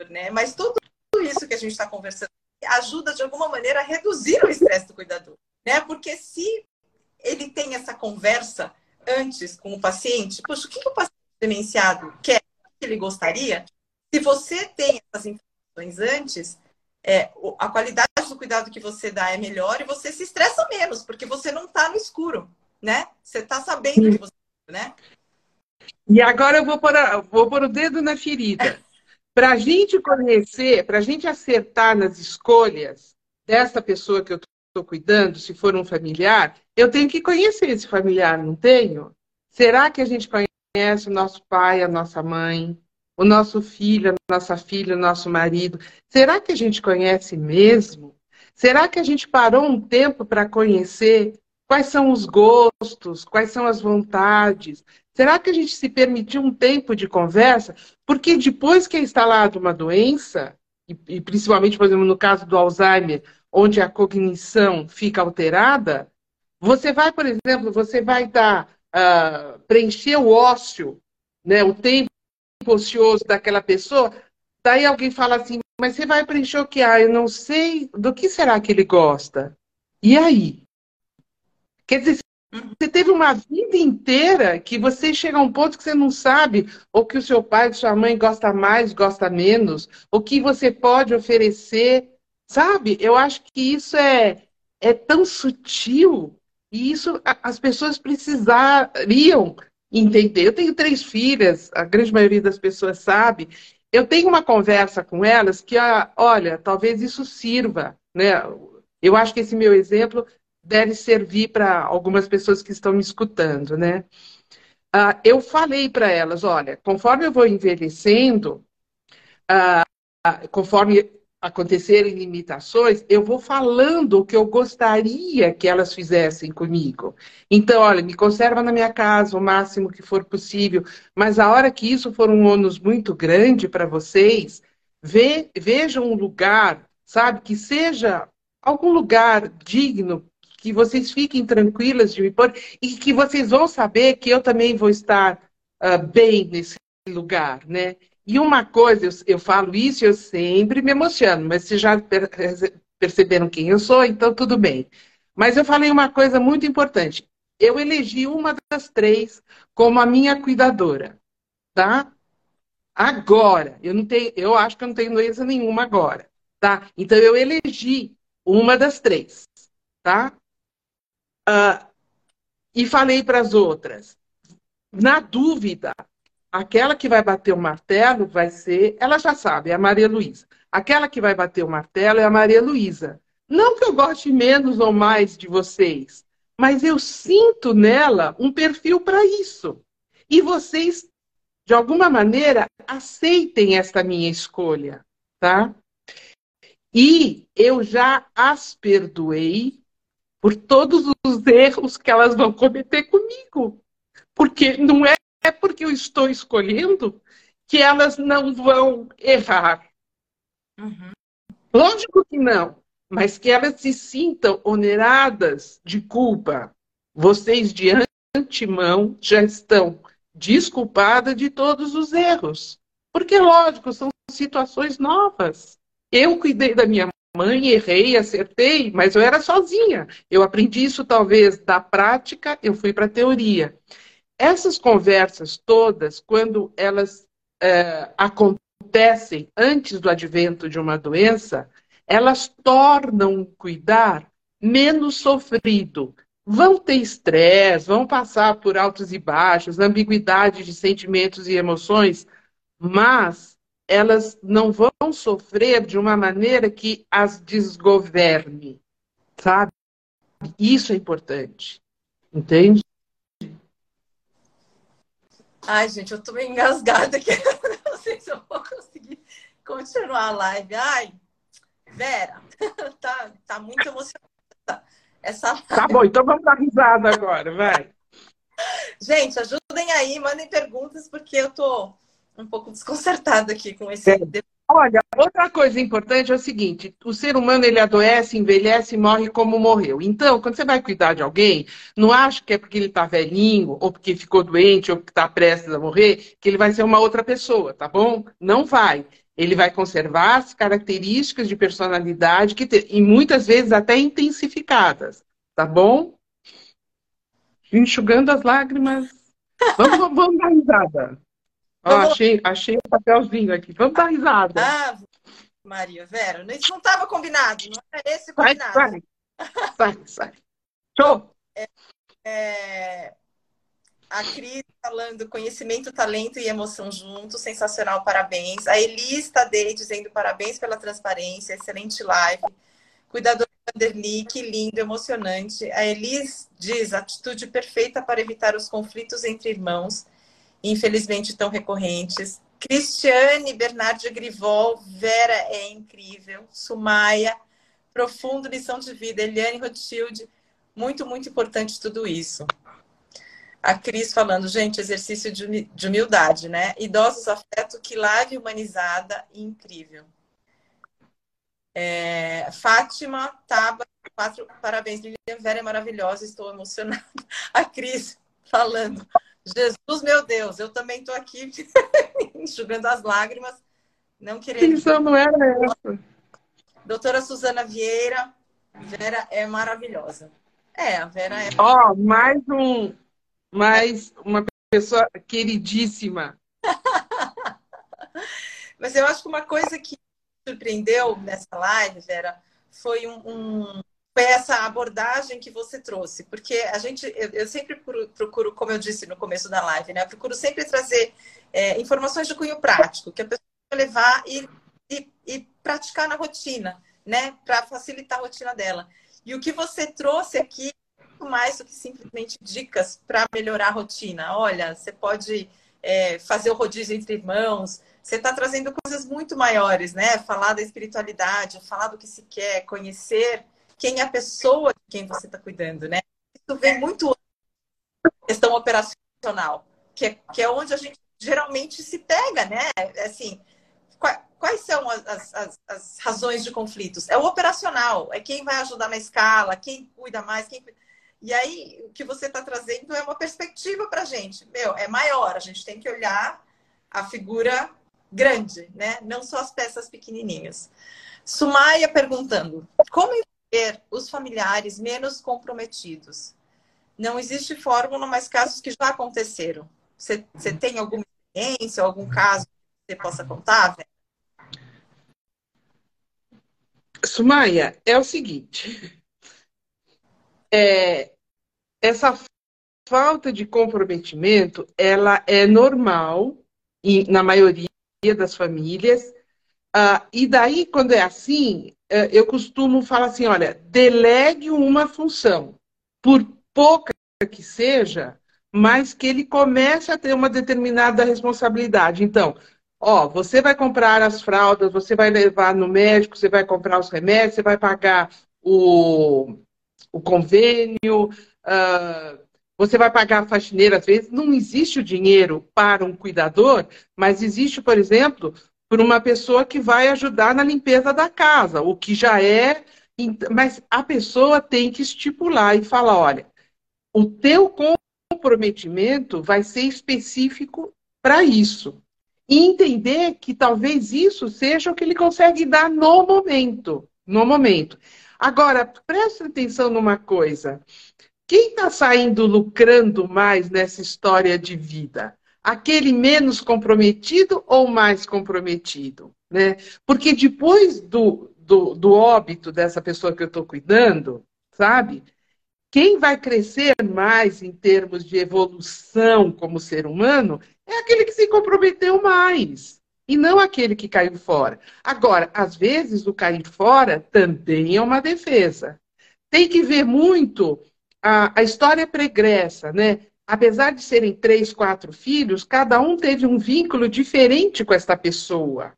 né? Mas tudo isso que a gente está conversando ajuda de alguma maneira a reduzir o estresse do cuidador, né? Porque se ele tem essa conversa antes com o paciente, poxa, o que, que o paciente demenciado quer, o que ele gostaria? Se você tem essas informações antes, é, a qualidade do cuidado que você dá é melhor e você se estressa menos, porque você não está no escuro, né? Você está sabendo que você, né? E agora eu vou pôr, a, vou pôr o dedo na ferida. Para a gente conhecer, para a gente acertar nas escolhas dessa pessoa que eu estou cuidando, se for um familiar, eu tenho que conhecer esse familiar, não tenho? Será que a gente conhece o nosso pai, a nossa mãe, o nosso filho, a nossa filha, o nosso marido? Será que a gente conhece mesmo? Será que a gente parou um tempo para conhecer quais são os gostos, quais são as vontades? Será que a gente se permitiu um tempo de conversa? Porque depois que é instalada uma doença, e, e principalmente, por exemplo, no caso do Alzheimer, onde a cognição fica alterada, você vai, por exemplo, você vai dar, uh, preencher o ócio, né, o tempo ocioso daquela pessoa, daí alguém fala assim, mas você vai preencher o que? Ah, eu não sei, do que será que ele gosta? E aí? Quer dizer, você teve uma vida inteira que você chega a um ponto que você não sabe o que o seu pai ou sua mãe gosta mais, gosta menos, o que você pode oferecer, sabe? Eu acho que isso é, é tão sutil e isso as pessoas precisariam entender. Eu tenho três filhas, a grande maioria das pessoas sabe. Eu tenho uma conversa com elas que, ah, olha, talvez isso sirva, né? Eu acho que esse meu exemplo deve servir para algumas pessoas que estão me escutando, né? Uh, eu falei para elas, olha, conforme eu vou envelhecendo, uh, conforme acontecerem limitações, eu vou falando o que eu gostaria que elas fizessem comigo. Então, olha, me conserva na minha casa o máximo que for possível, mas a hora que isso for um ônus muito grande para vocês, ve, vejam um lugar, sabe, que seja algum lugar digno que vocês fiquem tranquilas de me pôr e que vocês vão saber que eu também vou estar uh, bem nesse lugar, né? E uma coisa, eu, eu falo isso, eu sempre me emociono, mas vocês já perceberam quem eu sou, então tudo bem. Mas eu falei uma coisa muito importante. Eu elegi uma das três como a minha cuidadora, tá? Agora, eu não tenho, eu acho que eu não tenho doença nenhuma agora, tá? Então eu elegi uma das três, tá? Uh, e falei para as outras, na dúvida, aquela que vai bater o martelo vai ser, ela já sabe, é a Maria Luísa. Aquela que vai bater o martelo é a Maria Luísa. Não que eu goste menos ou mais de vocês, mas eu sinto nela um perfil para isso. E vocês, de alguma maneira, aceitem esta minha escolha, tá? E eu já as perdoei por todos os erros que elas vão cometer comigo. Porque não é porque eu estou escolhendo que elas não vão errar. Uhum. Lógico que não, mas que elas se sintam oneradas de culpa. Vocês, de antemão, já estão desculpadas de todos os erros. Porque, lógico, são situações novas. Eu cuidei da minha mãe, errei, acertei, mas eu era sozinha. Eu aprendi isso talvez da prática, eu fui para a teoria. Essas conversas todas, quando elas é, acontecem antes do advento de uma doença, elas tornam cuidar menos sofrido. Vão ter estresse, vão passar por altos e baixos, ambiguidade de sentimentos e emoções, mas elas não vão sofrer de uma maneira que as desgoverne, sabe? Isso é importante, entende? Ai, gente, eu tô meio engasgada aqui. Não sei se eu vou conseguir continuar a live. Ai, Vera, tá, tá muito emocionada. Essa Tá bom, então vamos dar risada agora, vai. Gente, ajudem aí, mandem perguntas, porque eu tô um pouco desconcertada aqui com esse. É. Olha, outra coisa importante é o seguinte: o ser humano ele adoece, envelhece e morre como morreu. Então, quando você vai cuidar de alguém, não acha que é porque ele está velhinho, ou porque ficou doente, ou porque está prestes a morrer, que ele vai ser uma outra pessoa, tá bom? Não vai. Ele vai conservar as características de personalidade que tem, e muitas vezes até intensificadas, tá bom? Enxugando as lágrimas. Vamos, vamos, dar risada. Ó, achei, achei um papelzinho aqui. Vamos dar risada. Ah, Maria Vera, isso não estava combinado, não era esse combinado. Sai, sai, sai. sai. Show! É, é, a Cris falando conhecimento, talento e emoção juntos, sensacional, parabéns. A Elis Tadei dizendo parabéns pela transparência, excelente live. Cuidador Vanderly, que lindo, emocionante. A Elis diz atitude perfeita para evitar os conflitos entre irmãos infelizmente tão recorrentes. Cristiane Bernardi Grivol, Vera é incrível, Sumaia, profundo lição de vida, Eliane Rothschild, muito, muito importante tudo isso. A Cris falando, gente, exercício de humildade, né? Idosos afeto, que live humanizada incrível. É, Fátima, Taba, quatro, parabéns, Lilian Vera é maravilhosa, estou emocionada. A Cris falando, Jesus, meu Deus, eu também estou aqui enxugando as lágrimas, não querendo. Isso não era essa. Doutora Suzana Vieira, Vera é maravilhosa. É, a Vera é. Ó, oh, mais um, mais uma pessoa queridíssima. Mas eu acho que uma coisa que surpreendeu nessa live, Vera, foi um, um essa abordagem que você trouxe, porque a gente, eu, eu sempre procuro, como eu disse no começo da live, né? Procuro sempre trazer é, informações de cunho prático, que a pessoa levar e, e, e praticar na rotina, né? Para facilitar a rotina dela. E o que você trouxe aqui é mais do que simplesmente dicas para melhorar a rotina. Olha, você pode é, fazer o rodízio entre irmãos, você está trazendo coisas muito maiores, né? Falar da espiritualidade, falar do que se quer, conhecer quem é a pessoa de quem você está cuidando, né? Isso vem muito questão operacional, que é, que é onde a gente geralmente se pega, né? É assim, quais são as, as, as, razões de conflitos? É o operacional, é quem vai ajudar na escala, quem cuida mais, quem... E aí, o que você está trazendo é uma perspectiva para a gente. Meu, é maior, a gente tem que olhar a figura grande, né? Não só as peças pequenininhas. Sumaia perguntando, como ter os familiares menos comprometidos. Não existe fórmula, mas casos que já aconteceram. Você, você tem alguma experiência, algum caso que você possa contar? Sumaia, é o seguinte. É, essa falta de comprometimento, ela é normal na maioria das famílias. Uh, e daí, quando é assim, eu costumo falar assim, olha, delegue uma função, por pouca que seja, mas que ele comece a ter uma determinada responsabilidade. Então, ó, você vai comprar as fraldas, você vai levar no médico, você vai comprar os remédios, você vai pagar o, o convênio, uh, você vai pagar a faxineira às vezes. Não existe o dinheiro para um cuidador, mas existe, por exemplo, por uma pessoa que vai ajudar na limpeza da casa, o que já é. Mas a pessoa tem que estipular e falar: olha, o teu comprometimento vai ser específico para isso. E entender que talvez isso seja o que ele consegue dar no momento. No momento. Agora, preste atenção numa coisa. Quem está saindo lucrando mais nessa história de vida? Aquele menos comprometido ou mais comprometido? Né? Porque depois do, do, do óbito dessa pessoa que eu estou cuidando, sabe? Quem vai crescer mais em termos de evolução como ser humano é aquele que se comprometeu mais e não aquele que caiu fora. Agora, às vezes o cair fora também é uma defesa. Tem que ver muito a, a história pregressa, né? Apesar de serem três, quatro filhos, cada um teve um vínculo diferente com esta pessoa.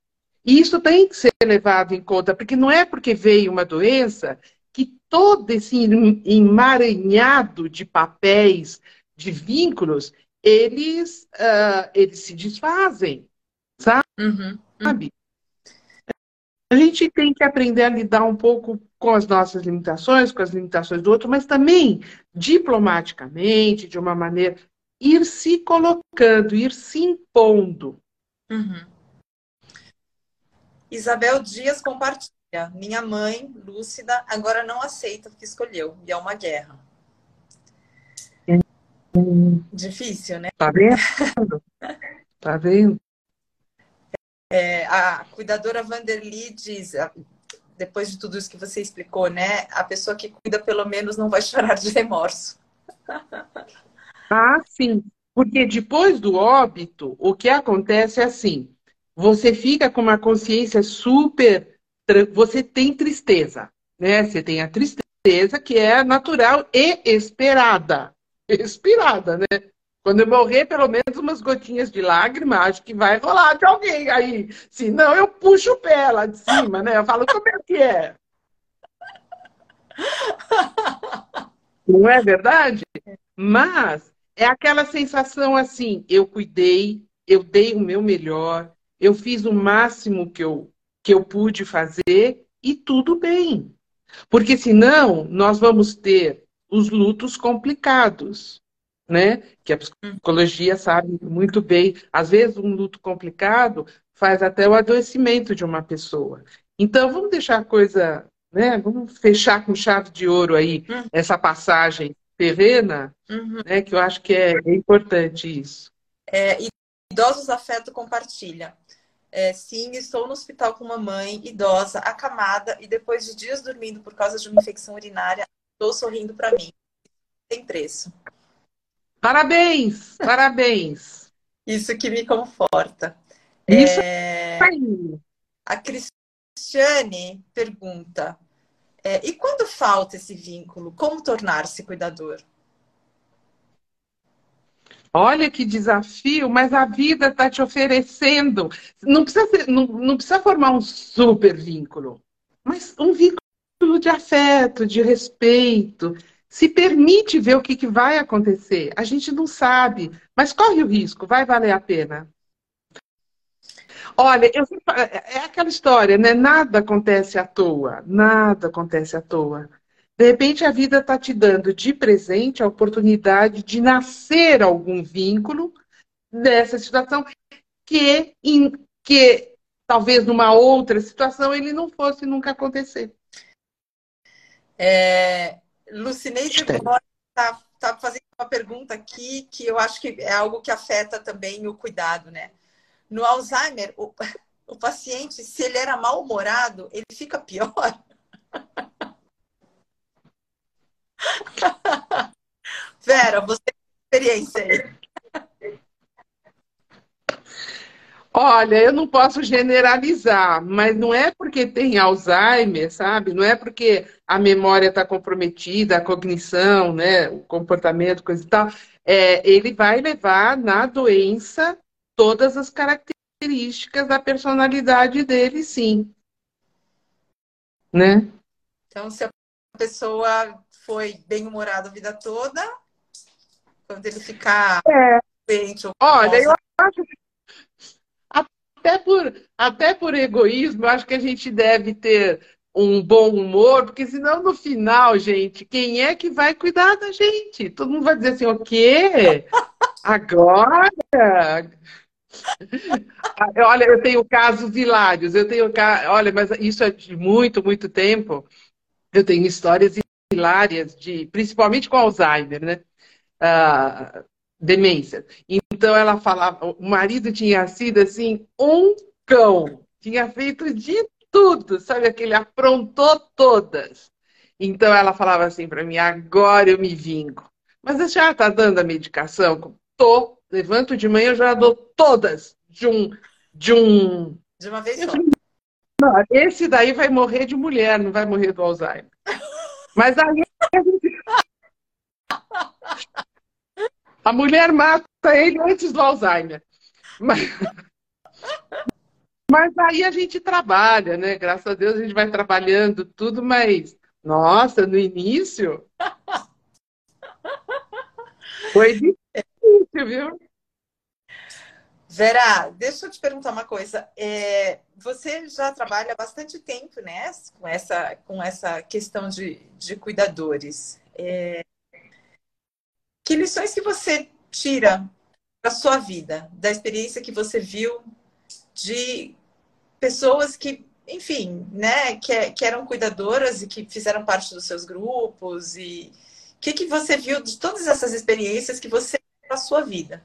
E isso tem que ser levado em conta, porque não é porque veio uma doença que todo esse emaranhado de papéis, de vínculos, eles, uh, eles se desfazem, sabe? Uhum, uhum. a gente tem que aprender a lidar um pouco com as nossas limitações, com as limitações do outro, mas também diplomaticamente, de uma maneira, ir se colocando, ir se impondo. Uhum. Isabel Dias compartilha. Minha mãe, lúcida, agora não aceita o que escolheu, e é uma guerra. Hum. Difícil, né? Tá vendo? tá vendo? É, a cuidadora Vanderly diz, depois de tudo isso que você explicou, né? A pessoa que cuida, pelo menos, não vai chorar de remorso. Ah, sim. Porque depois do óbito, o que acontece é assim: você fica com uma consciência super. Você tem tristeza, né? Você tem a tristeza que é natural e esperada. Esperada, né? Quando eu morrer, pelo menos umas gotinhas de lágrima, acho que vai rolar de alguém aí. Se não, eu puxo o pé lá de cima, né? Eu falo, como é que é? Não é verdade? Mas é aquela sensação assim, eu cuidei, eu dei o meu melhor, eu fiz o máximo que eu, que eu pude fazer e tudo bem. Porque senão nós vamos ter os lutos complicados né? Que a psicologia sabe muito bem. Às vezes, um luto complicado faz até o adoecimento de uma pessoa. Então, vamos deixar a coisa, né? Vamos fechar com chave de ouro aí uhum. essa passagem terrena, uhum. né? Que eu acho que é, importante isso. É, idosos afeto compartilha. É, sim, estou no hospital com uma mãe idosa, acamada, e depois de dias dormindo por causa de uma infecção urinária, estou sorrindo para mim. Tem preço. Parabéns, parabéns. Isso que me conforta. Isso é... A Cristiane pergunta: é, e quando falta esse vínculo, como tornar-se cuidador? Olha que desafio, mas a vida está te oferecendo. Não precisa, ser, não, não precisa formar um super vínculo, mas um vínculo de afeto, de respeito, se permite ver o que, que vai acontecer. A gente não sabe, mas corre o risco, vai valer a pena. Olha, eu, é aquela história, né? Nada acontece à toa, nada acontece à toa. De repente, a vida está te dando de presente a oportunidade de nascer algum vínculo dessa situação que, em, que talvez numa outra situação ele não fosse nunca acontecer. É, Lucineide está tá fazendo uma pergunta aqui que eu acho que é algo que afeta também o cuidado, né? No Alzheimer, o, o paciente, se ele era mal-humorado, ele fica pior. Vera, você tem experiência aí. Olha, eu não posso generalizar, mas não é porque tem Alzheimer, sabe? Não é porque a memória está comprometida, a cognição, né? O comportamento, coisa e tal. É, ele vai levar na doença todas as características da personalidade dele, sim. Né? Então, se a pessoa foi bem-humorada a vida toda, quando ele ficar é. doente ou Olha, eu acho que até por egoísmo, acho que a gente deve ter um bom humor, porque senão no final, gente, quem é que vai cuidar da gente? Todo mundo vai dizer assim, o quê? Agora? Olha, eu tenho casos hilários, eu tenho olha, mas isso é de muito, muito tempo. Eu tenho histórias hilárias de, principalmente com Alzheimer, né? Uh, demência. Então ela falava, o marido tinha sido assim um cão, tinha feito de tudo, sabe aquele aprontou todas. Então ela falava assim para mim, agora eu me vingo. Mas a senhora está dando a medicação? Tô, levanto de manhã eu já dou todas de um de um de uma vez só. Esse daí vai morrer de mulher, não vai morrer do Alzheimer. Mas aí a gente a mulher mata ele antes do Alzheimer. Mas, mas aí a gente trabalha, né? Graças a Deus a gente vai trabalhando tudo, mas nossa, no início foi difícil, viu? Vera, deixa eu te perguntar uma coisa. É, você já trabalha há bastante tempo, né, com essa, com essa questão de, de cuidadores. É, que lições que você tira para sua vida, da experiência que você viu de pessoas que, enfim, né, que, que eram cuidadoras e que fizeram parte dos seus grupos e o que, que você viu de todas essas experiências que você para a sua vida?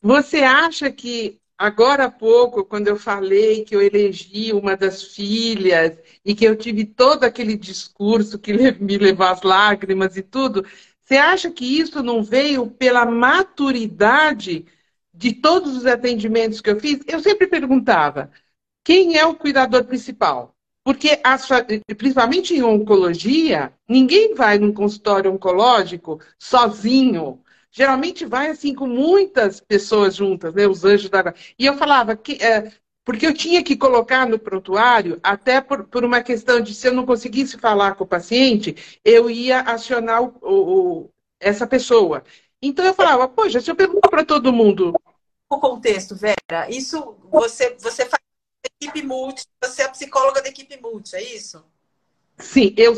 Você acha que agora há pouco, quando eu falei que eu elegi uma das filhas e que eu tive todo aquele discurso que me levou às lágrimas e tudo, você acha que isso não veio pela maturidade de todos os atendimentos que eu fiz? Eu sempre perguntava: quem é o cuidador principal? Porque, principalmente em oncologia, ninguém vai num consultório oncológico sozinho. Geralmente vai assim com muitas pessoas juntas, né? Os anjos da. E eu falava que. É, porque eu tinha que colocar no prontuário, até por, por, uma questão de se eu não conseguisse falar com o paciente, eu ia acionar o, o, essa pessoa. Então eu falava, poxa, se eu pergunto para todo mundo. O contexto, Vera, isso você, você faz equipe multi, você é a psicóloga da equipe multi, é isso? Sim, eu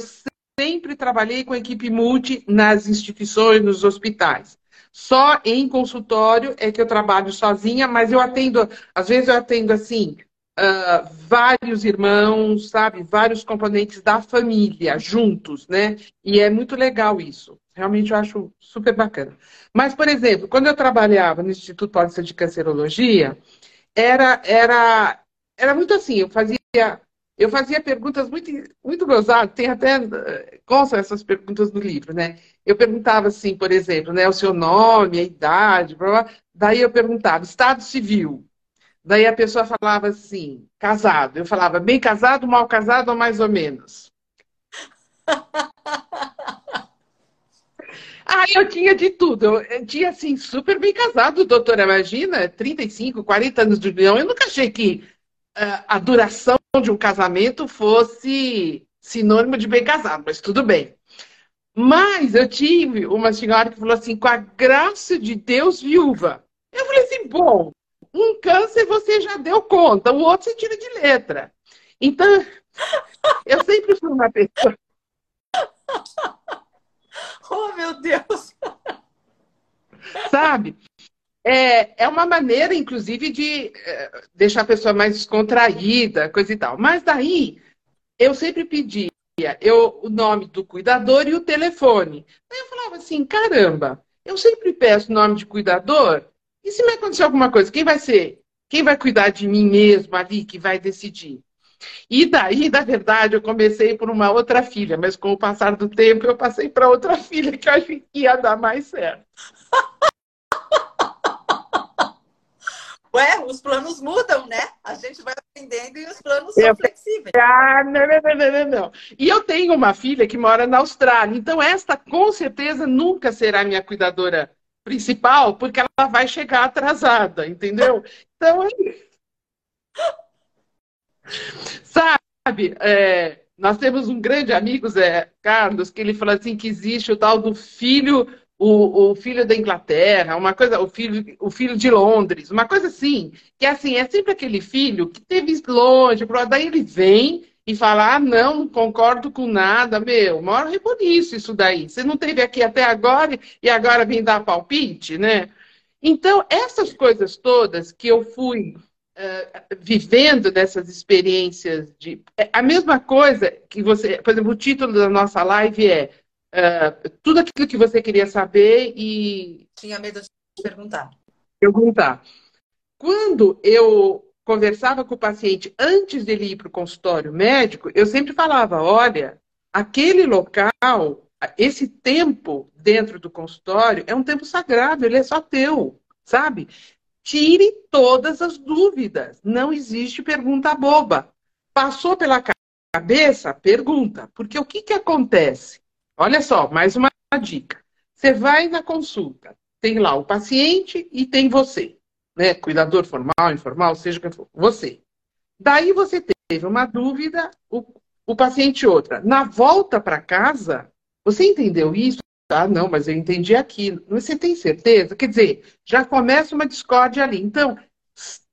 sempre trabalhei com equipe multi nas instituições, nos hospitais. Só em consultório é que eu trabalho sozinha, mas eu atendo, às vezes eu atendo assim, uh, vários irmãos, sabe? Vários componentes da família juntos, né? E é muito legal isso. Realmente eu acho super bacana. Mas, por exemplo, quando eu trabalhava no Instituto Paulista de Cancerologia, era, era, era muito assim, eu fazia eu fazia perguntas muito, muito gozadas, tem até, consta essas perguntas no livro, né? Eu perguntava assim, por exemplo, né, o seu nome, a idade, blá, blá. daí eu perguntava, estado civil. Daí a pessoa falava assim, casado. Eu falava, bem casado, mal casado ou mais ou menos? Aí eu tinha de tudo. Eu tinha, assim, super bem casado, doutora. Imagina, 35, 40 anos de união. Eu nunca achei que uh, a duração de um casamento fosse sinônimo de bem casado, mas tudo bem. Mas eu tive uma senhora que falou assim, com a graça de Deus, viúva. Eu falei assim, bom, um câncer você já deu conta, o outro você tira de letra. Então, eu sempre fui uma pessoa. Oh, meu Deus! Sabe? É, é uma maneira, inclusive, de é, deixar a pessoa mais descontraída, coisa e tal. Mas daí, eu sempre pedia eu, o nome do cuidador e o telefone. Aí eu falava assim, caramba, eu sempre peço o nome de cuidador, e se me acontecer alguma coisa, quem vai ser? Quem vai cuidar de mim mesmo ali, que vai decidir? E daí, na verdade, eu comecei por uma outra filha, mas com o passar do tempo eu passei para outra filha que eu achei que ia dar mais certo. Ué, os planos mudam, né? A gente vai aprendendo e os planos são eu... flexíveis. Ah, não, não, não, não, não. E eu tenho uma filha que mora na Austrália, então esta com certeza nunca será minha cuidadora principal, porque ela vai chegar atrasada, entendeu? Então, é sabe, é, nós temos um grande amigo, Zé Carlos, que ele fala assim que existe o tal do filho o, o, filho da Inglaterra, uma coisa, o filho, o filho de Londres, uma coisa assim, que assim, é sempre aquele filho que teve longe, daí ele vem e fala, ah, não, não concordo com nada, meu, maior reboliço isso daí. Você não teve aqui até agora e agora vem dar palpite, né? Então, essas coisas todas que eu fui uh, vivendo dessas experiências de. É a mesma coisa que você. Por exemplo, o título da nossa live é uh, tudo aquilo que você queria saber e. Tinha medo de perguntar. Perguntar. Quando eu conversava com o paciente antes dele ir para o consultório médico, eu sempre falava: olha, aquele local, esse tempo dentro do consultório é um tempo sagrado, ele é só teu, sabe? Tire todas as dúvidas. Não existe pergunta boba. Passou pela cabeça? Pergunta. Porque o que, que acontece? Olha só, mais uma dica. Você vai na consulta, tem lá o paciente e tem você, né? Cuidador formal, informal, seja quem for, você. Daí você teve uma dúvida, o, o paciente outra. Na volta para casa, você entendeu isso? Ah, não, mas eu entendi aquilo. Você tem certeza? Quer dizer, já começa uma discórdia ali. Então,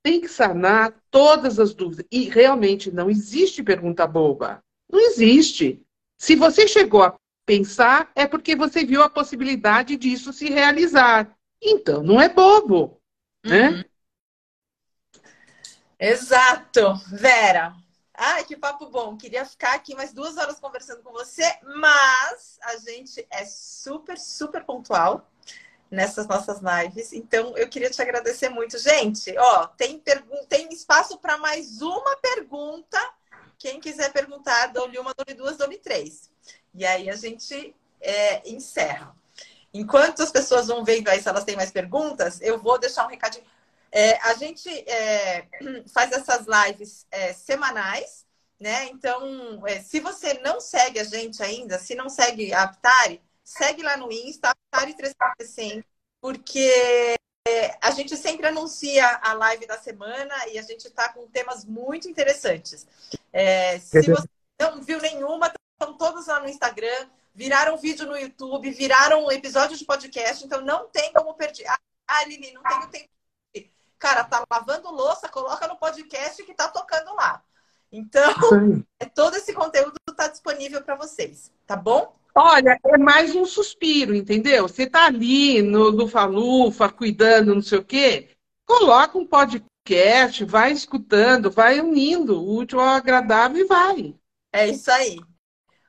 tem que sanar todas as dúvidas. E realmente não existe pergunta boba. Não existe. Se você chegou a pensar, é porque você viu a possibilidade disso se realizar. Então, não é bobo. Né? Uhum. Exato, Vera. Ai, que papo bom. Queria ficar aqui mais duas horas conversando com você, mas a gente é super, super pontual nessas nossas lives. Então, eu queria te agradecer muito. Gente, ó, tem, tem espaço para mais uma pergunta. Quem quiser perguntar, dou-lhe uma, dou-lhe duas, dou-lhe três. E aí a gente é, encerra. Enquanto as pessoas vão vendo aí se elas têm mais perguntas, eu vou deixar um recadinho. É, a gente é, faz essas lives é, semanais, né? Então, é, se você não segue a gente ainda, se não segue a Aptari, segue lá no Insta, Aptari360, porque é, a gente sempre anuncia a live da semana e a gente está com temas muito interessantes. É, se você não viu nenhuma, estão todos lá no Instagram, viraram vídeo no YouTube, viraram episódio de podcast, então não tem como perder. Ah, Lili, não tenho tempo Cara, tá lavando louça, coloca no podcast que tá tocando lá. Então, é, todo esse conteúdo está disponível para vocês, tá bom? Olha, é mais um suspiro, entendeu? Você tá ali no Lufa-Lufa, cuidando, não sei o quê, coloca um podcast, vai escutando, vai unindo o útil ao agradável e vai. É isso aí.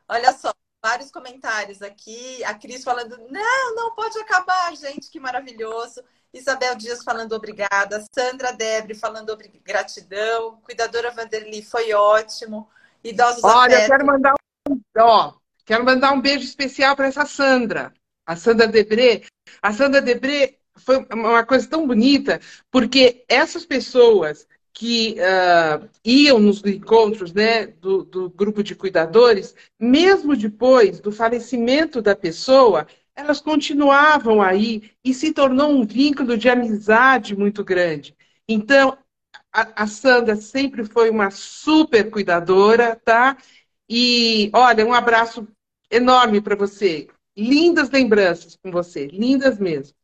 Olha só, vários comentários aqui. A Cris falando, não, não pode acabar, gente, que maravilhoso. Isabel Dias falando obrigada, Sandra Debre falando gratidão, cuidadora Vanderly foi ótimo, idosos Olha, eu quero mandar um, ó, quero mandar um beijo especial para essa Sandra, a Sandra Debre. A Sandra Debre foi uma coisa tão bonita, porque essas pessoas que uh, iam nos encontros né, do, do grupo de cuidadores, mesmo depois do falecimento da pessoa, elas continuavam aí e se tornou um vínculo de amizade muito grande. Então, a, a Sandra sempre foi uma super cuidadora, tá? E olha, um abraço enorme para você. Lindas lembranças com você, lindas mesmo.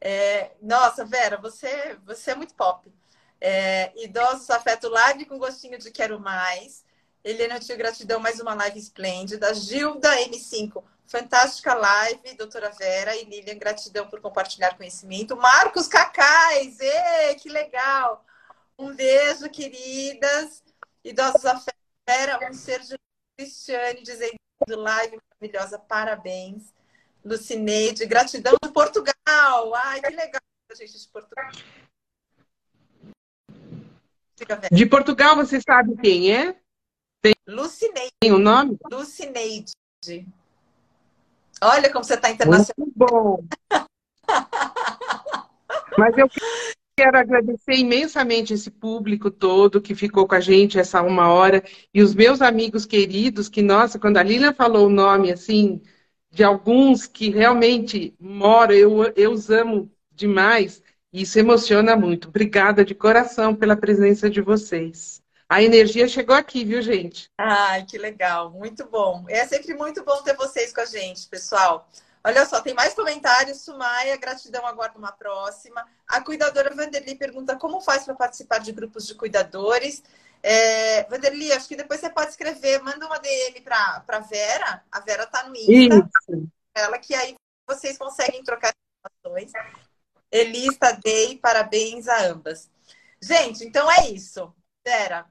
É, nossa, Vera, você, você é muito pop. É, idosos afeto live com gostinho de quero mais. Helena Tio Gratidão, mais uma live esplêndida. Gilda M5, Fantástica live, doutora Vera e Lilian, gratidão por compartilhar conhecimento. Marcos Cacais, ê, que legal! Um beijo, queridas. Idosos afetos, Vera, um ser de Cristiane, dizendo live maravilhosa, parabéns. Lucineide, gratidão de Portugal. Ai, que legal, gente de Portugal. De Portugal, você sabe quem é? Tem, Lucineide. Tem o um nome? Lucineide. Olha como você está internacional. Muito bom. Mas eu quero agradecer imensamente esse público todo que ficou com a gente essa uma hora e os meus amigos queridos que, nossa, quando a Lilian falou o nome, assim, de alguns que realmente moram, eu, eu os amo demais, isso emociona muito. Obrigada de coração pela presença de vocês. A energia chegou aqui, viu, gente? Ai, que legal, muito bom. É sempre muito bom ter vocês com a gente, pessoal. Olha só, tem mais comentários. Sumaia, gratidão, aguardo uma próxima. A cuidadora Vanderly pergunta como faz para participar de grupos de cuidadores. É, Vanderly, acho que depois você pode escrever, manda uma DM para a Vera. A Vera está no Insta. Isso. Ela que aí vocês conseguem trocar informações. Elista, Dei, parabéns a ambas. Gente, então é isso. Vera,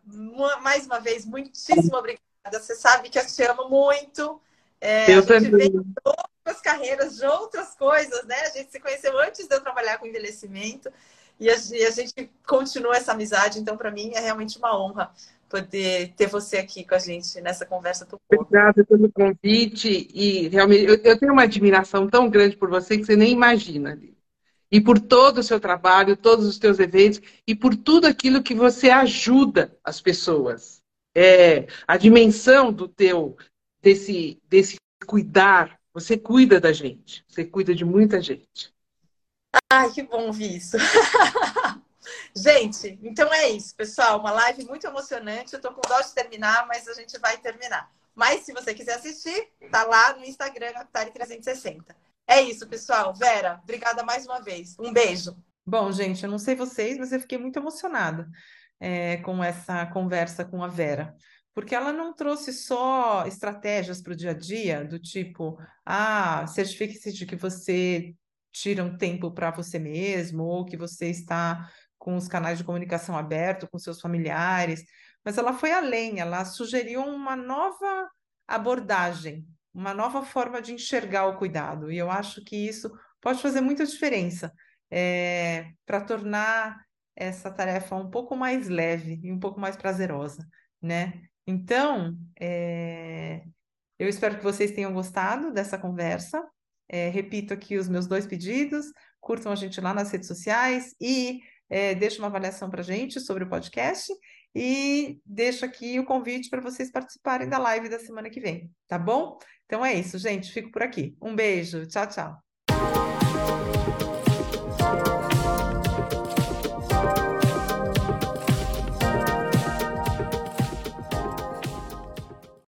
mais uma vez, muitíssimo obrigada. Você sabe que eu te amo muito. É, eu a gente também. de outras carreiras, de outras coisas, né? A gente se conheceu antes de eu trabalhar com envelhecimento e a, e a gente continua essa amizade. Então, para mim, é realmente uma honra poder ter você aqui com a gente nessa conversa tão boa. Obrigada pelo convite e realmente eu, eu tenho uma admiração tão grande por você que você nem imagina, ali e por todo o seu trabalho, todos os seus eventos e por tudo aquilo que você ajuda as pessoas. É, a dimensão do teu desse desse cuidar, você cuida da gente, você cuida de muita gente. Ai, que bom ouvir isso. gente, então é isso, pessoal, uma live muito emocionante. Eu tô com dó de terminar, mas a gente vai terminar. Mas se você quiser assistir, tá lá no Instagram, Aptari 360. É isso, pessoal. Vera, obrigada mais uma vez. Um beijo. Bom, gente, eu não sei vocês, mas eu fiquei muito emocionada é, com essa conversa com a Vera, porque ela não trouxe só estratégias para o dia a dia, do tipo, ah, certifique-se de que você tira um tempo para você mesmo, ou que você está com os canais de comunicação abertos com seus familiares, mas ela foi além, ela sugeriu uma nova abordagem, uma nova forma de enxergar o cuidado, e eu acho que isso pode fazer muita diferença é, para tornar essa tarefa um pouco mais leve e um pouco mais prazerosa, né? Então, é, eu espero que vocês tenham gostado dessa conversa. É, repito aqui os meus dois pedidos: curtam a gente lá nas redes sociais e é, deixem uma avaliação para gente sobre o podcast. E deixo aqui o convite para vocês participarem da live da semana que vem, tá bom? Então é isso, gente. Fico por aqui. Um beijo. Tchau, tchau.